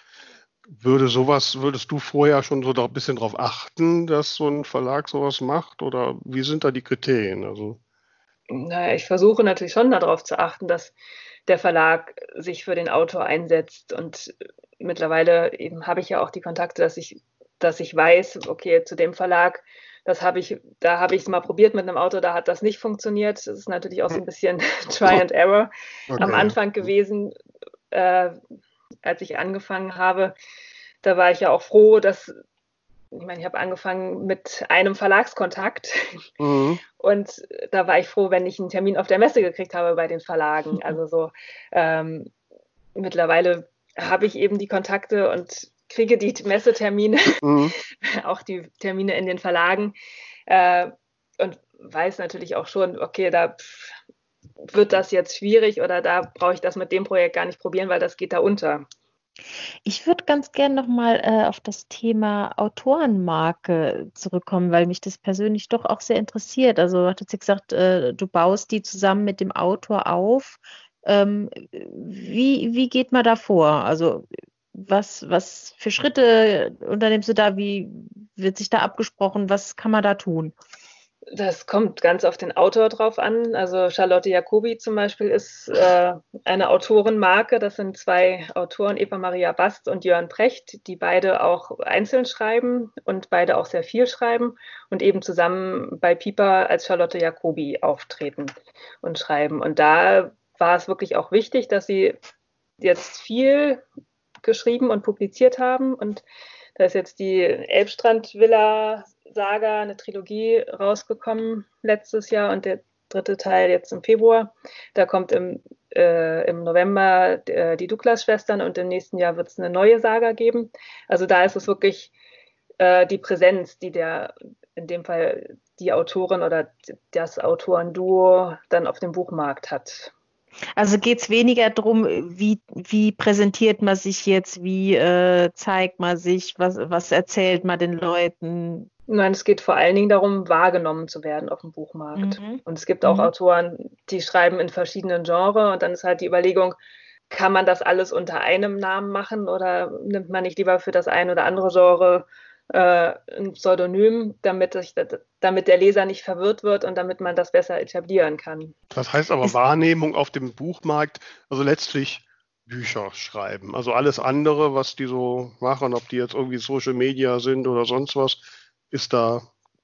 Würde sowas, würdest du vorher schon so ein bisschen darauf achten, dass so ein Verlag sowas macht? Oder wie sind da die Kriterien? Also naja, ich versuche natürlich schon darauf zu achten, dass der Verlag sich für den Autor einsetzt. Und mittlerweile eben habe ich ja auch die Kontakte, dass ich, dass ich weiß, okay, zu dem Verlag, das habe ich, da habe ich es mal probiert mit einem Autor, da hat das nicht funktioniert. Das ist natürlich auch so ein bisschen Try and Error okay. am Anfang gewesen. Äh, als ich angefangen habe, da war ich ja auch froh, dass ich meine, ich habe angefangen mit einem Verlagskontakt mhm. und da war ich froh, wenn ich einen Termin auf der Messe gekriegt habe bei den Verlagen. Also so ähm, mittlerweile habe ich eben die Kontakte und kriege die Messetermine, mhm. auch die Termine in den Verlagen äh, und weiß natürlich auch schon, okay, da wird das jetzt schwierig oder da brauche ich das mit dem Projekt gar nicht probieren, weil das geht da unter. Ich würde ganz gerne nochmal äh, auf das Thema Autorenmarke zurückkommen, weil mich das persönlich doch auch sehr interessiert. Also du hast jetzt gesagt, äh, du baust die zusammen mit dem Autor auf. Ähm, wie, wie geht man da vor? Also was, was für Schritte unternimmst du da? Wie wird sich da abgesprochen? Was kann man da tun? Das kommt ganz auf den Autor drauf an. Also Charlotte Jacobi zum Beispiel ist äh, eine Autorenmarke. Das sind zwei Autoren, Eva Maria Bast und Jörn Precht, die beide auch einzeln schreiben und beide auch sehr viel schreiben und eben zusammen bei Piper als Charlotte Jacobi auftreten und schreiben. Und da war es wirklich auch wichtig, dass sie jetzt viel geschrieben und publiziert haben. Und da ist jetzt die Elbstrand-Villa Saga, eine Trilogie rausgekommen letztes Jahr und der dritte Teil jetzt im Februar. Da kommt im, äh, im November äh, die Douglas-Schwestern und im nächsten Jahr wird es eine neue Saga geben. Also da ist es wirklich äh, die Präsenz, die der, in dem Fall die Autorin oder das Autorenduo dann auf dem Buchmarkt hat. Also geht es weniger darum, wie, wie präsentiert man sich jetzt, wie äh, zeigt man sich, was, was erzählt man den Leuten? Nein, es geht vor allen Dingen darum, wahrgenommen zu werden auf dem Buchmarkt. Mhm. Und es gibt auch mhm. Autoren, die schreiben in verschiedenen Genres und dann ist halt die Überlegung, kann man das alles unter einem Namen machen oder nimmt man nicht lieber für das ein oder andere Genre äh, ein Pseudonym, damit, ich, damit der Leser nicht verwirrt wird und damit man das besser etablieren kann. Das heißt aber Wahrnehmung auf dem Buchmarkt, also letztlich Bücher schreiben. Also alles andere, was die so machen, ob die jetzt irgendwie Social Media sind oder sonst was, ist da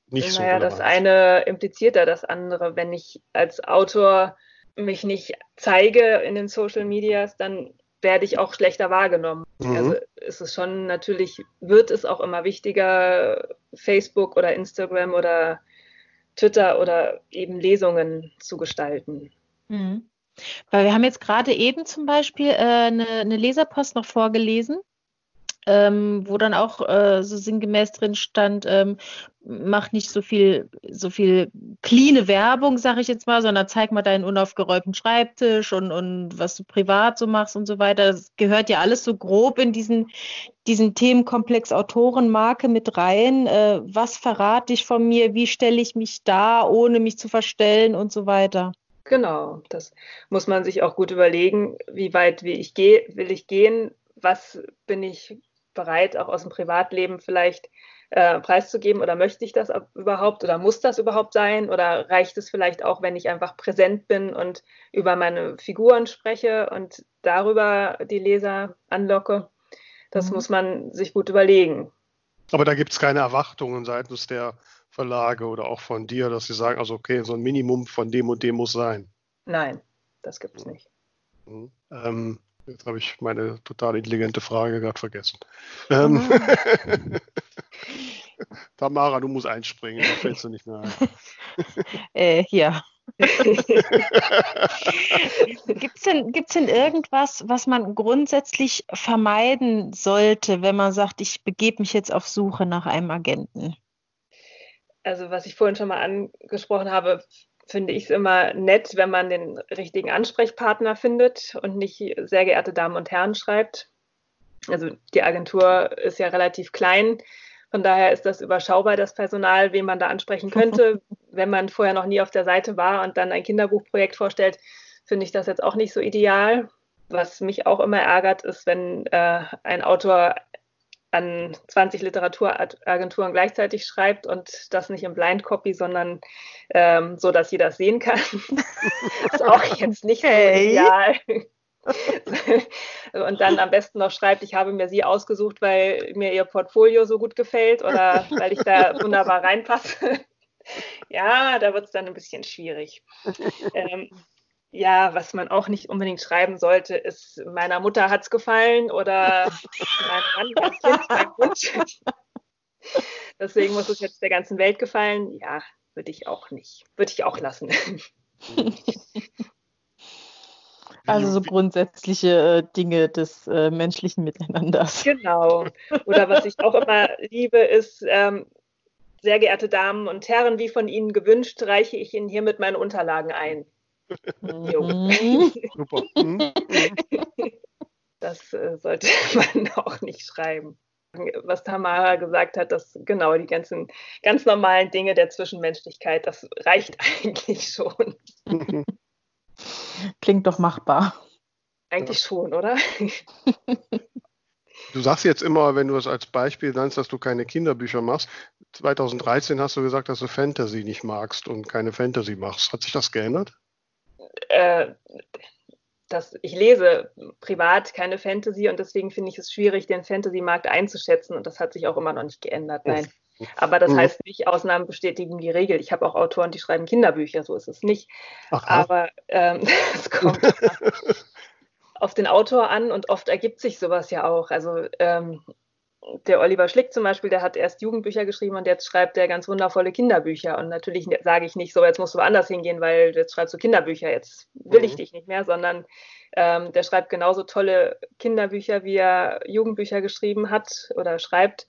nicht naja, so. Naja, das eine impliziert ja das andere. Wenn ich als Autor mich nicht zeige in den Social Medias, dann werde ich auch schlechter wahrgenommen. Mhm. Also ist es schon natürlich, wird es auch immer wichtiger, Facebook oder Instagram oder Twitter oder eben Lesungen zu gestalten. Mhm. Weil wir haben jetzt gerade eben zum Beispiel äh, eine, eine Leserpost noch vorgelesen ähm, wo dann auch äh, so sinngemäß drin stand, ähm, mach nicht so viel, so viel cleane Werbung, sag ich jetzt mal, sondern zeig mal deinen unaufgeräumten Schreibtisch und, und was du privat so machst und so weiter. Das gehört ja alles so grob in diesen, diesen Themenkomplex Autorenmarke mit rein. Äh, was verrate ich von mir? Wie stelle ich mich da, ohne mich zu verstellen und so weiter? Genau, das muss man sich auch gut überlegen, wie weit will ich, geh, will ich gehen, was bin ich bereit, auch aus dem Privatleben vielleicht äh, preiszugeben oder möchte ich das überhaupt oder muss das überhaupt sein oder reicht es vielleicht auch, wenn ich einfach präsent bin und über meine Figuren spreche und darüber die Leser anlocke? Das mhm. muss man sich gut überlegen. Aber da gibt es keine Erwartungen seitens der Verlage oder auch von dir, dass sie sagen, also okay, so ein Minimum von dem und dem muss sein. Nein, das gibt es nicht. Mhm. Ähm, Jetzt habe ich meine total intelligente Frage gerade vergessen. Ähm, Tamara, du musst einspringen, da fällst du nicht mehr ein. äh, ja. Gibt es denn, gibt's denn irgendwas, was man grundsätzlich vermeiden sollte, wenn man sagt, ich begebe mich jetzt auf Suche nach einem Agenten? Also was ich vorhin schon mal angesprochen habe, finde ich es immer nett, wenn man den richtigen Ansprechpartner findet und nicht sehr geehrte Damen und Herren schreibt. Also die Agentur ist ja relativ klein. Von daher ist das überschaubar, das Personal, wen man da ansprechen könnte. wenn man vorher noch nie auf der Seite war und dann ein Kinderbuchprojekt vorstellt, finde ich das jetzt auch nicht so ideal. Was mich auch immer ärgert, ist, wenn äh, ein Autor an 20 Literaturagenturen gleichzeitig schreibt und das nicht im Blind Copy, sondern ähm, so, dass jeder das sehen kann. ist auch jetzt nicht hey. so ideal. und dann am besten noch schreibt, ich habe mir sie ausgesucht, weil mir ihr Portfolio so gut gefällt oder weil ich da wunderbar reinpasse. ja, da wird es dann ein bisschen schwierig. Ähm, ja, was man auch nicht unbedingt schreiben sollte, ist, meiner Mutter hat es gefallen oder mein Mann, Kind, mein Wunsch. Deswegen muss es jetzt der ganzen Welt gefallen. Ja, würde ich auch nicht. Würde ich auch lassen. Also so grundsätzliche äh, Dinge des äh, menschlichen Miteinanders. Genau. Oder was ich auch immer liebe, ist, ähm, sehr geehrte Damen und Herren, wie von Ihnen gewünscht, reiche ich Ihnen hiermit meine Unterlagen ein. Mhm. Super. Mhm. Das äh, sollte man auch nicht schreiben. Was Tamara gesagt hat, dass genau die ganzen ganz normalen Dinge der Zwischenmenschlichkeit, das reicht eigentlich schon. Klingt doch machbar. Eigentlich schon, oder? Du sagst jetzt immer, wenn du es als Beispiel nennst, dass du keine Kinderbücher machst. 2013 hast du gesagt, dass du Fantasy nicht magst und keine Fantasy machst. Hat sich das geändert? Äh, das, ich lese privat keine Fantasy und deswegen finde ich es schwierig, den Fantasy-Markt einzuschätzen und das hat sich auch immer noch nicht geändert. Nein. Aber das Mhm. heißt nicht, Ausnahmen bestätigen die Regel. Ich habe auch Autoren, die schreiben Kinderbücher, so ist es nicht. Ach, Aber ähm, es kommt auf den Autor an und oft ergibt sich sowas ja auch. Also ähm, der Oliver Schlick zum Beispiel, der hat erst Jugendbücher geschrieben und jetzt schreibt er ganz wundervolle Kinderbücher. Und natürlich ne- sage ich nicht so, jetzt musst du woanders hingehen, weil jetzt schreibst du Kinderbücher, jetzt will ich Mhm. dich nicht mehr, sondern ähm, der schreibt genauso tolle Kinderbücher, wie er Jugendbücher geschrieben hat oder schreibt.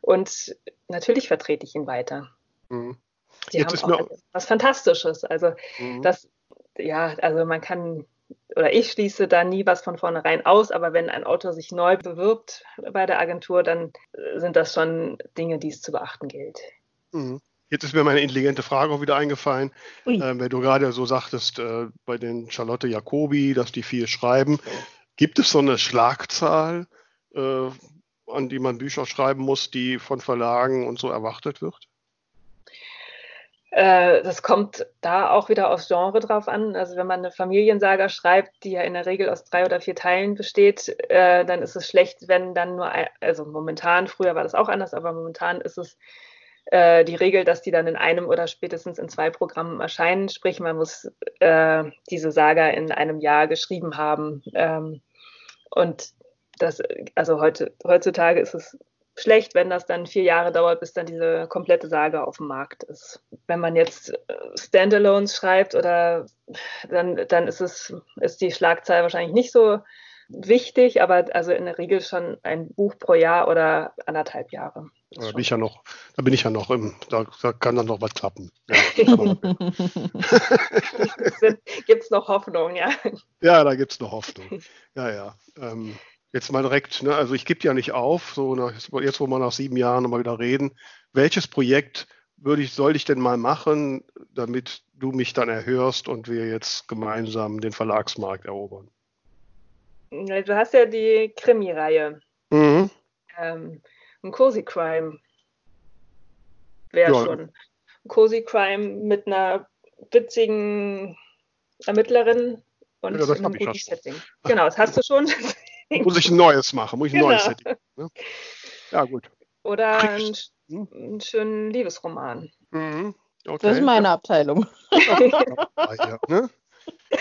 Und natürlich vertrete ich ihn weiter. Mhm. Die Jetzt haben ist auch alle was Fantastisches. Also Mhm. das, ja, also man kann oder ich schließe da nie was von vornherein aus, aber wenn ein Autor sich neu bewirbt bei der Agentur, dann äh, sind das schon Dinge, die es zu beachten gilt. Mhm. Jetzt ist mir meine intelligente Frage auch wieder eingefallen, äh, wenn du gerade so sagtest, äh, bei den Charlotte Jacobi, dass die viel schreiben. Gibt es so eine Schlagzahl, äh, an die man Bücher schreiben muss, die von Verlagen und so erwartet wird? Äh, das kommt da auch wieder aufs Genre drauf an. Also wenn man eine Familiensaga schreibt, die ja in der Regel aus drei oder vier Teilen besteht, äh, dann ist es schlecht, wenn dann nur, ein, also momentan, früher war das auch anders, aber momentan ist es äh, die Regel, dass die dann in einem oder spätestens in zwei Programmen erscheinen. Sprich, man muss äh, diese Saga in einem Jahr geschrieben haben. Ähm, und das, also heute, heutzutage ist es schlecht, wenn das dann vier Jahre dauert, bis dann diese komplette Saga auf dem Markt ist. Wenn man jetzt äh, Standalones schreibt oder dann, dann ist es, ist die Schlagzahl wahrscheinlich nicht so wichtig, aber also in der Regel schon ein Buch pro Jahr oder anderthalb Jahre. Da bin ich ja noch, da bin ich ja noch im, da, da kann dann noch was klappen. Ja, Gibt es noch Hoffnung, ja? ja da gibt es noch Hoffnung. Ja, ja. Ähm, jetzt mal direkt, ne, also ich gebe ja nicht auf, so nach, jetzt wo wir nach sieben Jahren nochmal wieder reden. Welches Projekt würde ich, soll ich denn mal machen, damit du mich dann erhörst und wir jetzt gemeinsam den Verlagsmarkt erobern? Du hast ja die Krimi-Reihe. Mhm. Ähm, ein Cozy Crime wäre Ja. schon. Ein Cozy Crime mit einer witzigen Ermittlerin und Ja, einem guten. Setting. Genau, das hast du schon. Muss ich ein neues machen? Muss ich ein neues Genau. Setting? Ne? Ja, gut. Oder einen, hm? einen schönen Liebesroman. Mhm. Okay. Das ist meine Abteilung. Ja, ne?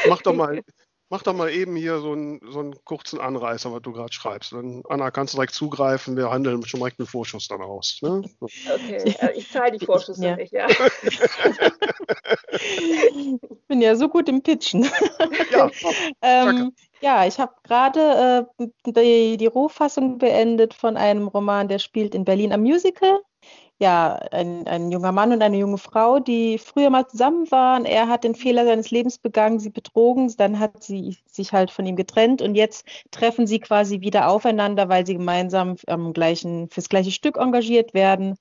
Mach doch mal, mach doch mal eben hier so einen, so einen kurzen Anreißer, was du gerade schreibst. Dann, Anna, kannst du direkt zugreifen. Wir handeln schon direkt mit Vorschuss dann aus. Ne? So. Okay, äh, ich zahle die Vorschüsse Ja. nicht, ja. Ich bin ja so gut im Pitchen. Ja, Ähm, ja, ich habe gerade äh, die, die Rohfassung beendet von einem Roman, der spielt in Berlin am Musical. Ja, ein, ein junger Mann und eine junge Frau, die früher mal zusammen waren. Er hat den Fehler seines Lebens begangen, sie betrogen, dann hat sie sich halt von ihm getrennt und jetzt treffen sie quasi wieder aufeinander, weil sie gemeinsam am gleichen, fürs gleiche Stück engagiert werden.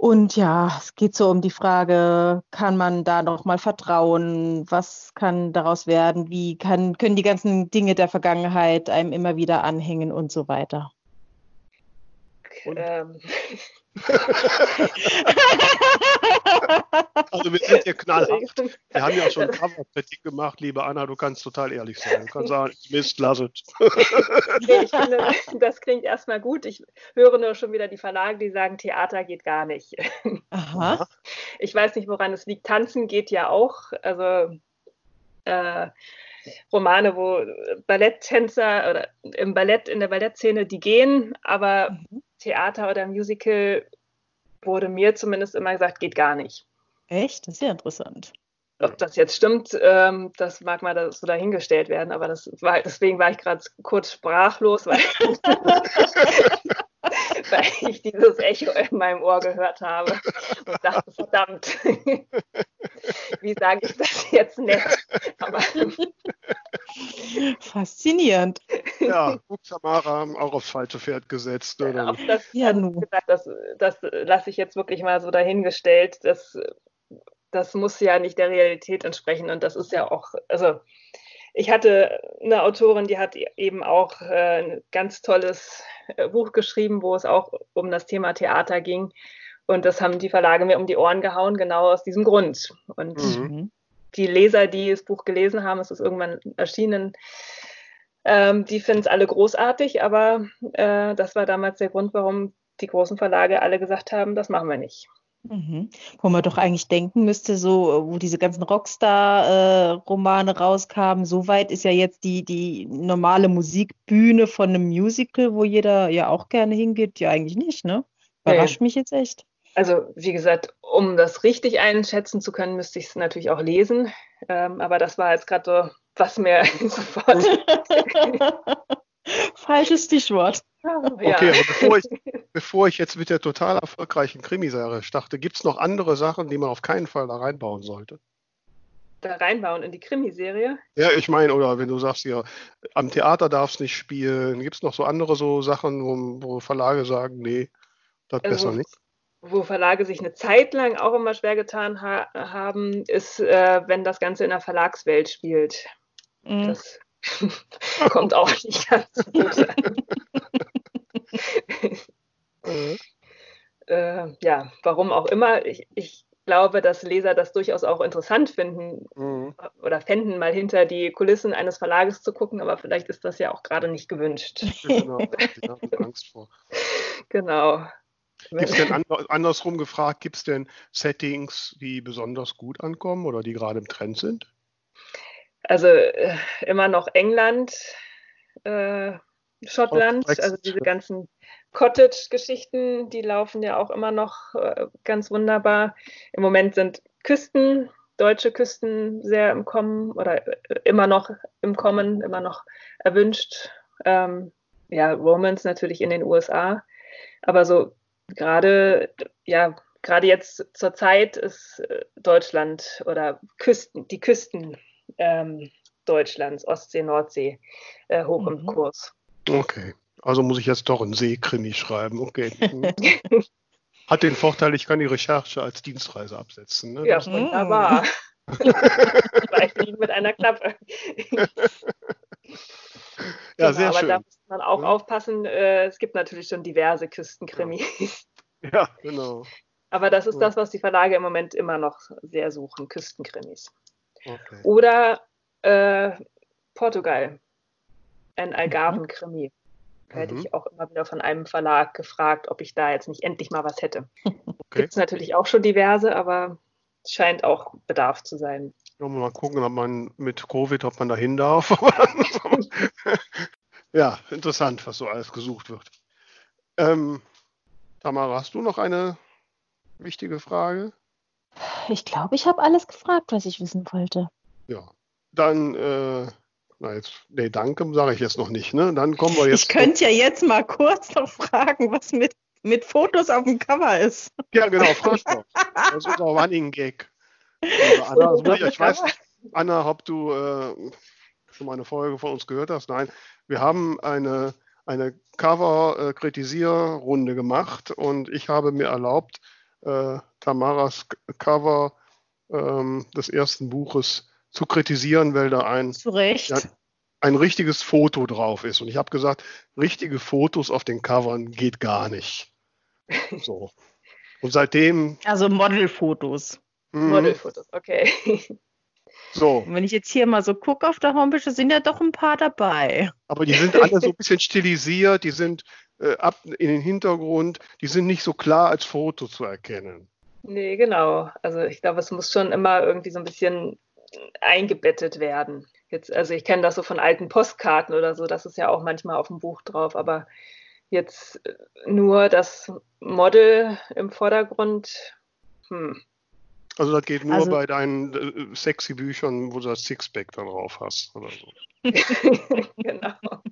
Und ja, es geht so um die Frage, kann man da noch mal vertrauen? Was kann daraus werden? Wie kann, können die ganzen Dinge der Vergangenheit einem immer wieder anhängen und so weiter? ähm, also wir sind hier knallhart. Wir haben ja schon Coverkritik gemacht, liebe Anna, du kannst total ehrlich sein. Du kannst sagen, Mist, lass es. Nee, ich finde, das klingt erstmal gut. Ich höre nur schon wieder die Verlage, die sagen, Theater geht gar nicht. Aha. Ich weiß nicht, woran es liegt. Tanzen geht ja auch. Also äh, Romane, wo Balletttänzer oder im Ballett, in der Ballettszene, die gehen, aber Theater oder Musical wurde mir zumindest immer gesagt, geht gar nicht. Echt? Das ist ja interessant. Ob das jetzt stimmt, ähm, das mag mal so dahingestellt werden, aber war, deswegen war ich gerade kurz sprachlos, weil, weil ich dieses Echo in meinem Ohr gehört habe und dachte, verdammt, wie sage ich das jetzt nett? Aber Faszinierend. Ja, gut, Tamara haben auch aufs falsche Pferd gesetzt. Auf das, ja, also, das, das lasse ich jetzt wirklich mal so dahingestellt. Das das muss ja nicht der Realität entsprechen. Und das ist ja auch, also ich hatte eine Autorin, die hat eben auch äh, ein ganz tolles äh, Buch geschrieben, wo es auch um das Thema Theater ging. Und das haben die Verlage mir um die Ohren gehauen, genau aus diesem Grund. Und mhm. die Leser, die das Buch gelesen haben, es ist irgendwann erschienen, ähm, die finden es alle großartig, aber äh, das war damals der Grund, warum die großen Verlage alle gesagt haben, das machen wir nicht. Mhm. Wo man doch eigentlich denken müsste, so, wo diese ganzen Rockstar-Romane äh, rauskamen, so weit ist ja jetzt die, die normale Musikbühne von einem Musical, wo jeder ja auch gerne hingeht, ja eigentlich nicht, ne? Überrascht nee. mich jetzt echt. Also, wie gesagt, um das richtig einschätzen zu können, müsste ich es natürlich auch lesen. Ähm, aber das war jetzt gerade so, was mir sofort. Falsches Stichwort. Okay, aber bevor ich, bevor ich jetzt mit der total erfolgreichen Krimiserie starte, gibt es noch andere Sachen, die man auf keinen Fall da reinbauen sollte? Da reinbauen in die Krimiserie? Ja, ich meine, oder wenn du sagst, ja, am Theater darf es nicht spielen, gibt es noch so andere so Sachen, wo, wo Verlage sagen, nee, das also, besser nicht? Wo Verlage sich eine Zeit lang auch immer schwer getan ha haben, ist, äh, wenn das Ganze in der Verlagswelt spielt. Mhm. Das kommt auch nicht ganz gut an. äh, ja, warum auch immer. Ich, ich, glaube, dass Leser das durchaus auch interessant finden mhm. oder fänden, mal hinter die Kulissen eines Verlages zu gucken, aber vielleicht ist das ja auch gerade nicht gewünscht. Genau, habe Angst vor. Genau. Gibt es denn andersrum gefragt, gibt es denn Settings, die besonders gut ankommen oder die gerade im Trend sind? Also äh, immer noch England, äh, Schottland, also diese ganzen Cottage-Geschichten, die laufen ja auch immer noch äh, ganz wunderbar. Im Moment sind Küsten, deutsche Küsten sehr im Kommen oder äh, immer noch im Kommen, immer noch erwünscht. Ähm, ja, Romans natürlich in den USA, aber so gerade, ja, gerade jetzt zur Zeit ist äh, Deutschland oder Küsten, die Küsten ähm, Deutschlands, Ostsee, Nordsee, äh, hoch mhm. im Kurs. Okay. Also muss ich jetzt doch einen Seekrimi schreiben. Okay. Hat den Vorteil, ich kann die Recherche als Dienstreise absetzen. Ne? Ja, wunderbar. Vielleicht nicht mit einer Klappe. ja, genau, sehr aber schön. da muss man auch ja. aufpassen. Äh, es gibt natürlich schon diverse Küstenkrimis. Ja. ja, genau. Aber das ist ja. das, was die Verlage im Moment immer noch sehr suchen: Küstenkrimis. Okay. Oder äh, Portugal ein Algarven-Krimi. Da hätte mhm. ich auch immer wieder von einem Verlag gefragt, ob ich da jetzt nicht endlich mal was hätte. Okay. Gibt es natürlich auch schon diverse, aber es scheint auch Bedarf zu sein. Ja, mal gucken, ob man mit Covid, ob man da hin darf. ja, interessant, was so alles gesucht wird. Ähm, Tamara, hast du noch eine wichtige Frage? Ich glaube, ich habe alles gefragt, was ich wissen wollte. Ja, dann äh, na jetzt, nee, danke sage ich jetzt noch nicht. Ne? Dann kommen wir jetzt. Ich könnte ja jetzt mal kurz noch fragen, was mit, mit Fotos auf dem Cover ist. Ja, genau, frag doch. Das ist unser Running Gag. Also Anna, ich, ich weiß, Anna, ob du äh, schon mal eine Folge von uns gehört hast. Nein, wir haben eine, eine Cover-Kritisierrunde gemacht und ich habe mir erlaubt, äh, Tamaras Cover ähm, des ersten Buches zu kritisieren, weil da ein, ja, ein richtiges Foto drauf ist. Und ich habe gesagt, richtige Fotos auf den Covern geht gar nicht. So. Und seitdem. Also Modelfotos. Mhm. Modelfotos, okay. So. Und wenn ich jetzt hier mal so gucke auf der Homepage, sind ja doch ein paar dabei. Aber die sind alle so ein bisschen stilisiert, die sind äh, ab in den Hintergrund, die sind nicht so klar als Foto zu erkennen. Nee, genau. Also ich glaube, es muss schon immer irgendwie so ein bisschen eingebettet werden. Jetzt, also ich kenne das so von alten Postkarten oder so, das ist ja auch manchmal auf dem Buch drauf, aber jetzt nur das Model im Vordergrund. Hm. Also das geht nur also, bei deinen äh, sexy Büchern, wo du das Sixpack da drauf hast oder so. genau.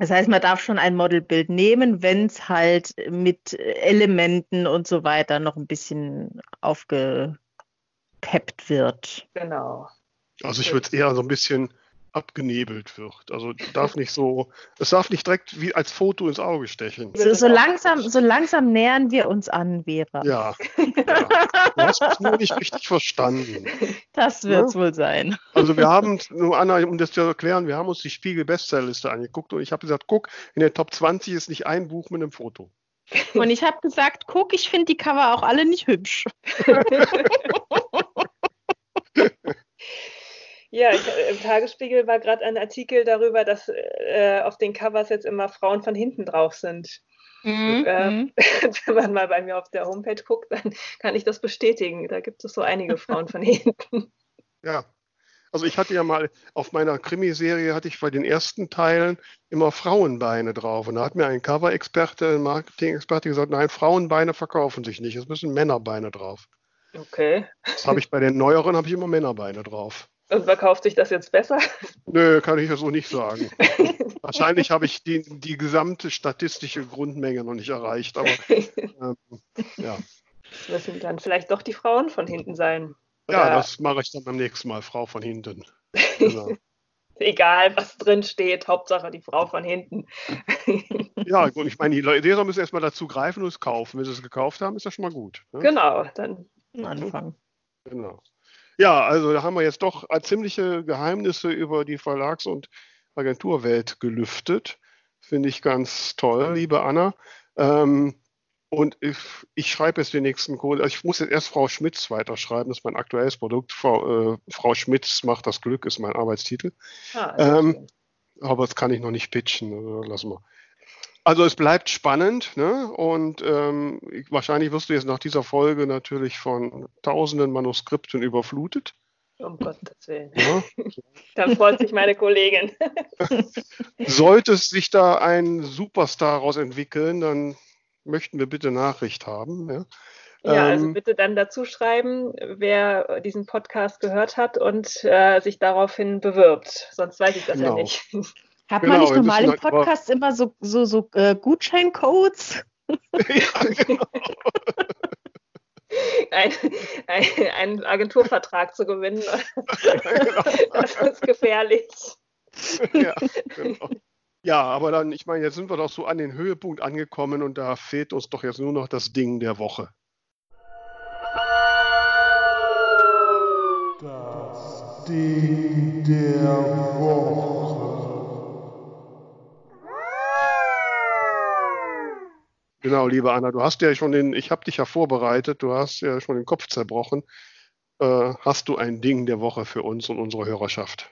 Das heißt, man darf schon ein Modelbild nehmen, wenn es halt mit Elementen und so weiter noch ein bisschen aufgepeppt wird. Genau. Also ich würde es eher so ein bisschen abgenebelt wird. Also darf nicht so, es darf nicht direkt wie als Foto ins Auge stechen. So, so langsam, so langsam nähern wir uns an, Vera. Ja. ja. Du hast es nur nicht richtig verstanden. Das wird es ja? wohl sein. Also wir haben, nur Anna, um das zu erklären, wir haben uns die Spiegel-Bestsellerliste angeguckt und ich habe gesagt, guck, in der Top 20 ist nicht ein Buch mit einem Foto. Und ich habe gesagt, guck, ich finde die Cover auch alle nicht hübsch. Ja, ich, äh, im Tagesspiegel war gerade ein Artikel darüber, dass äh, auf den Covers jetzt immer Frauen von hinten drauf sind. Mhm. Äh, mhm. wenn man mal bei mir auf der Homepage guckt, dann kann ich das bestätigen. Da gibt es so einige Frauen von hinten. Ja, also ich hatte ja mal auf meiner Krimiserie hatte ich bei den ersten Teilen immer Frauenbeine drauf. Und da hat mir ein Cover-Experte, ein Marketing-Experte gesagt, nein, Frauenbeine verkaufen sich nicht. Es müssen Männerbeine drauf. Okay. Das habe ich bei den neueren habe ich immer Männerbeine drauf. Und verkauft sich das jetzt besser? Nö, kann ich ja so nicht sagen. Wahrscheinlich habe ich die, die gesamte statistische Grundmenge noch nicht erreicht, aber ähm, ja. Das müssen dann vielleicht doch die Frauen von hinten sein. Oder? Ja, das mache ich dann beim nächsten Mal, Frau von hinten. Genau. Egal, was drin steht, Hauptsache die Frau von hinten. ja, und ich meine, die Leser müssen erstmal dazu greifen und es kaufen. Wenn sie es gekauft haben, ist das schon mal gut. Ne? Genau, dann anfangen. Genau. Ja, also da haben wir jetzt doch ziemliche Geheimnisse über die Verlags- und Agenturwelt gelüftet. Finde ich ganz toll, liebe Anna. Ähm, und ich, ich, schreibe jetzt den nächsten Code. Also ich muss jetzt erst Frau Schmitz weiterschreiben, das ist mein aktuelles Produkt. Frau, äh, Frau Schmitz macht das Glück, ist mein Arbeitstitel. Ah, ähm, aber das kann ich noch nicht pitchen, also lassen wir. Also es bleibt spannend ne? und ähm, wahrscheinlich wirst du jetzt nach dieser Folge natürlich von tausenden Manuskripten überflutet. Um Gottes Willen. Ja. Dann freut sich meine Kollegin. Sollte es sich da ein Superstar daraus entwickeln, dann möchten wir bitte Nachricht haben. Ja, ja also ähm, bitte dann dazu schreiben, wer diesen Podcast gehört hat und äh, sich daraufhin bewirbt. Sonst weiß ich das genau. ja nicht. Hat genau, man nicht normal im Podcast halt immer so, so, so äh, Gutscheincodes? ja, genau. ein, ein, einen Agenturvertrag zu gewinnen, genau. das ist gefährlich. Ja, genau. Ja, aber dann, ich meine, jetzt sind wir doch so an den Höhepunkt angekommen und da fehlt uns doch jetzt nur noch das Ding der Woche. Das Ding der Woche. Genau, liebe Anna, du hast ja schon den, ich habe dich ja vorbereitet, du hast ja schon den Kopf zerbrochen. Äh, hast du ein Ding der Woche für uns und unsere Hörerschaft?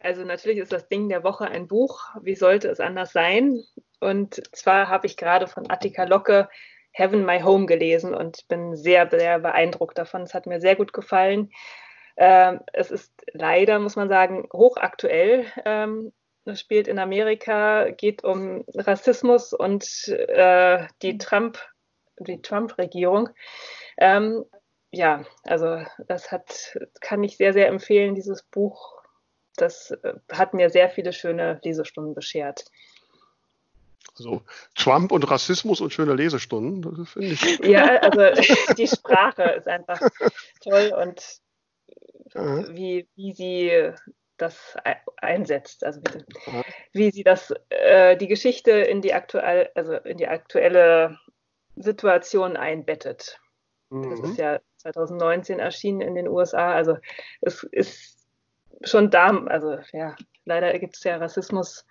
Also natürlich ist das Ding der Woche ein Buch. Wie sollte es anders sein? Und zwar habe ich gerade von Attika Locke Heaven My Home gelesen und bin sehr, sehr beeindruckt davon. Es hat mir sehr gut gefallen. Ähm, es ist leider, muss man sagen, hochaktuell. Ähm, das spielt in Amerika, geht um Rassismus und äh, die Trump, die Trump-Regierung. Ähm, ja, also das hat, kann ich sehr, sehr empfehlen, dieses Buch. Das äh, hat mir sehr viele schöne Lesestunden beschert. Also Trump und Rassismus und schöne Lesestunden, das finde ich. Ja, also die Sprache ist einfach toll und wie, wie sie das einsetzt, also wie, wie sie das, äh, die Geschichte in die, aktuell, also in die aktuelle Situation einbettet. Mhm. Das ist ja 2019 erschienen in den USA, also es ist schon da, also ja, leider gibt es ja Rassismus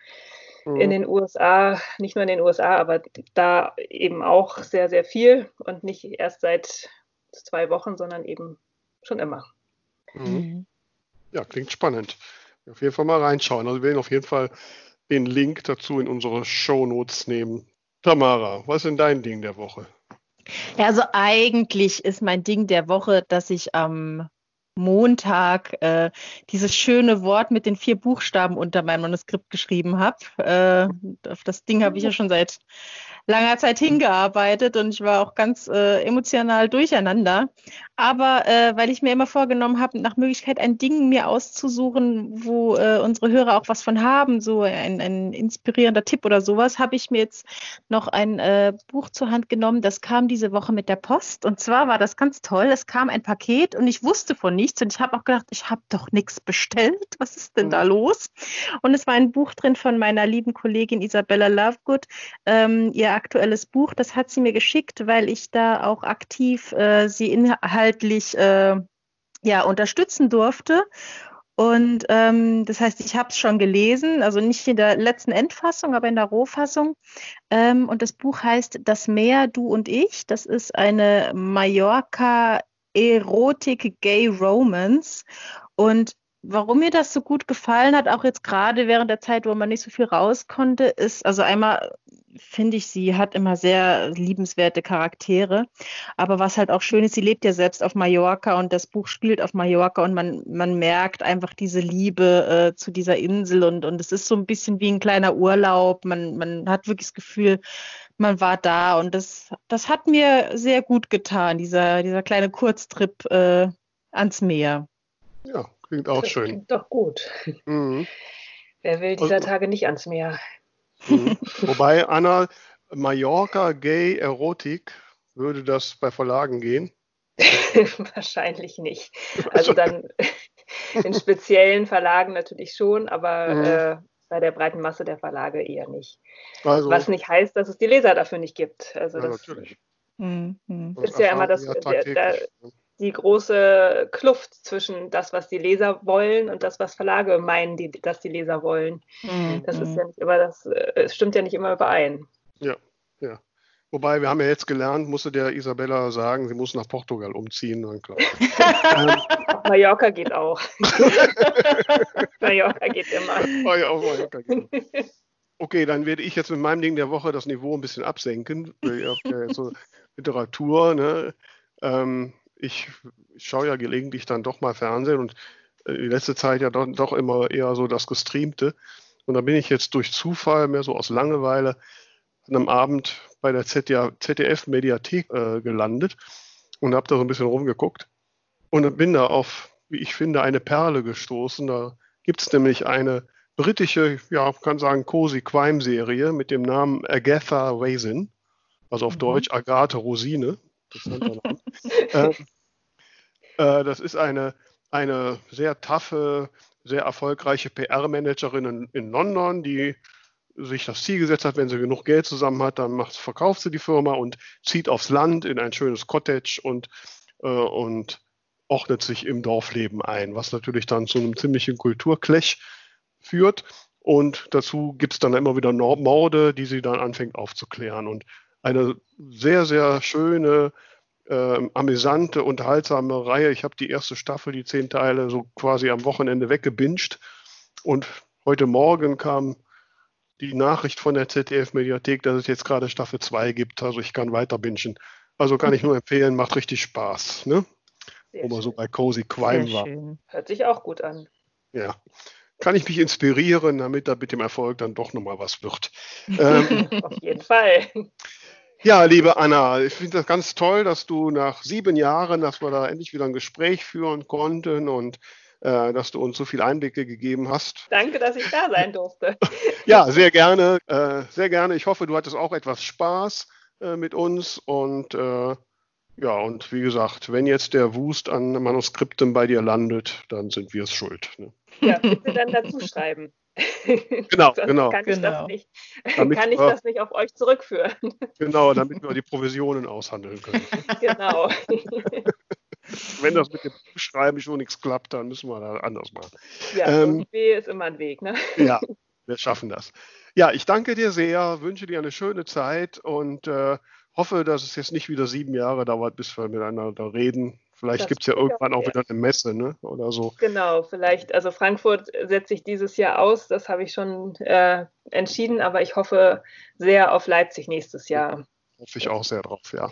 mhm. in den USA, nicht nur in den USA, aber da eben auch sehr, sehr viel und nicht erst seit zwei Wochen, sondern eben schon immer. Mhm. Ja, klingt spannend. Auf jeden Fall mal reinschauen. Also wir werden auf jeden Fall den Link dazu in unsere Show Notes nehmen. Tamara, was ist denn dein Ding der Woche? Ja, also eigentlich ist mein Ding der Woche, dass ich am Montag äh, dieses schöne Wort mit den vier Buchstaben unter meinem Manuskript geschrieben habe. Äh, auf das Ding habe ich ja schon seit langer Zeit hingearbeitet und ich war auch ganz äh, emotional durcheinander. Aber äh, weil ich mir immer vorgenommen habe, nach Möglichkeit ein Ding mir auszusuchen, wo äh, unsere Hörer auch was von haben, so ein, ein inspirierender Tipp oder sowas, habe ich mir jetzt noch ein äh, Buch zur Hand genommen. Das kam diese Woche mit der Post. Und zwar war das ganz toll. Es kam ein Paket und ich wusste von nichts. Und ich habe auch gedacht, ich habe doch nichts bestellt. Was ist denn da mhm. los? Und es war ein Buch drin von meiner lieben Kollegin Isabella Lovegood. Ähm, ihr aktuelles Buch, das hat sie mir geschickt, weil ich da auch aktiv äh, sie inhaltlich äh, ja, unterstützen durfte. Und ähm, das heißt, ich habe es schon gelesen, also nicht in der letzten Endfassung, aber in der Rohfassung. Ähm, und das Buch heißt Das Meer, du und ich. Das ist eine Mallorca Erotik Gay Romance. Und warum mir das so gut gefallen hat, auch jetzt gerade während der Zeit, wo man nicht so viel raus konnte, ist, also einmal finde ich, sie hat immer sehr liebenswerte Charaktere. Aber was halt auch schön ist, sie lebt ja selbst auf Mallorca und das Buch spielt auf Mallorca und man, man merkt einfach diese Liebe äh, zu dieser Insel und, und es ist so ein bisschen wie ein kleiner Urlaub. Man, man hat wirklich das Gefühl, man war da und das, das hat mir sehr gut getan, dieser, dieser kleine Kurztrip äh, ans Meer. Ja, Klingt auch das schön. Klingt doch gut. Mhm. Wer will dieser also, Tage nicht ans Meer? Mhm. Wobei, Anna, Mallorca Gay Erotik, würde das bei Verlagen gehen? Wahrscheinlich nicht. Also dann in speziellen Verlagen natürlich schon, aber mhm. äh, bei der breiten Masse der Verlage eher nicht. Also, Was nicht heißt, dass es die Leser dafür nicht gibt. Also ja, das natürlich. Mhm. ist ja immer das, der, der, die große Kluft zwischen das, was die Leser wollen und das, was Verlage meinen, die, dass die Leser wollen. Mhm. Das ist ja nicht immer das, äh, es stimmt ja nicht immer überein. Ja, ja. Wobei, wir haben ja jetzt gelernt, musste der Isabella sagen, sie muss nach Portugal umziehen. Dann klar. ähm, Mallorca geht auch. Mallorca geht immer. Oh ja, auf Mallorca geht Okay, dann werde ich jetzt mit meinem Ding der Woche das Niveau ein bisschen absenken. Ihr habt ja jetzt so Literatur, ne? Ähm, ich, schaue ja gelegentlich dann doch mal Fernsehen und äh, die letzte Zeit ja doch, doch immer eher so das Gestreamte. Und da bin ich jetzt durch Zufall, mehr so aus Langeweile, an einem Abend bei der ZDF-Mediathek äh, gelandet und habe da so ein bisschen rumgeguckt und bin da auf, wie ich finde, eine Perle gestoßen. Da gibt es nämlich eine britische, ja, kann sagen, Cozy Crime Serie mit dem Namen Agatha Raisin, also auf mhm. Deutsch Agathe Rosine. äh, äh, das ist eine, eine sehr taffe, sehr erfolgreiche PR-Managerin in, in, London, die sich das Ziel gesetzt hat, wenn sie genug Geld zusammen hat, dann macht, verkauft sie die Firma und zieht aufs Land in ein schönes Cottage und, äh, und ordnet sich im Dorfleben ein, was natürlich dann zu einem ziemlichen Kulturklech führt. Und dazu gibt es dann immer wieder Morde, die sie dann anfängt aufzuklären. Und eine sehr, sehr schöne, äh, amüsante, unterhaltsame Reihe. Ich habe die erste Staffel, die zehn Teile, so quasi am Wochenende weggebinged. Und heute Morgen kam die Nachricht von der ZDF-Mediathek, dass es jetzt gerade Staffel 2 gibt. Also ich kann weiter bingen. Also kann ich nur empfehlen, macht richtig Spaß. Ne? Wo man so bei Cozy Crime war. Hört sich auch gut an. Ja. Kann ich mich inspirieren, damit da mit dem Erfolg dann doch nochmal was wird. Ähm, Auf jeden Fall. Ja, liebe Anna, ich finde das ganz toll, dass du nach sieben Jahren, dass wir da endlich wieder ein Gespräch führen konnten und äh, dass du uns so viel Einblicke gegeben hast. Danke, dass ich da sein durfte. ja, sehr gerne, äh, sehr gerne. Ich hoffe, du hattest auch etwas Spaß äh, mit uns und äh, ja, und wie gesagt, wenn jetzt der Wust an Manuskripten bei dir landet, dann sind wir es schuld. Ne? Ja, bitte dann dazu schreiben. Genau, genau. Kann, ich, genau. Das nicht, damit kann ich das nicht auf euch zurückführen. Genau, damit wir die Provisionen aushandeln können. Genau. Wenn das mit dem Schreiben schon nichts klappt, dann müssen wir da anders machen. Ja, ähm, B ist immer ein Weg, ne? Ja, wir schaffen das. Ja, ich danke dir sehr, wünsche dir eine schöne Zeit und äh, hoffe, dass es jetzt nicht wieder sieben Jahre dauert, bis wir miteinander reden. Vielleicht gibt es ja irgendwann auch wieder eine Messe, ne? Oder so. Genau, vielleicht, also Frankfurt setze ich dieses Jahr aus, das habe ich schon äh, entschieden, aber ich hoffe sehr auf Leipzig nächstes Jahr. Hoffe ich auch sehr drauf, ja.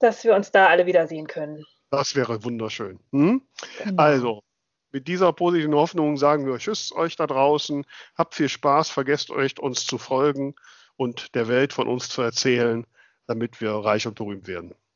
Dass wir uns da alle wiedersehen können. Das wäre wunderschön. Hm? Genau. Also, mit dieser positiven Hoffnung sagen wir Tschüss euch da draußen. Habt viel Spaß, vergesst euch, uns zu folgen und der Welt von uns zu erzählen, damit wir reich und berühmt werden.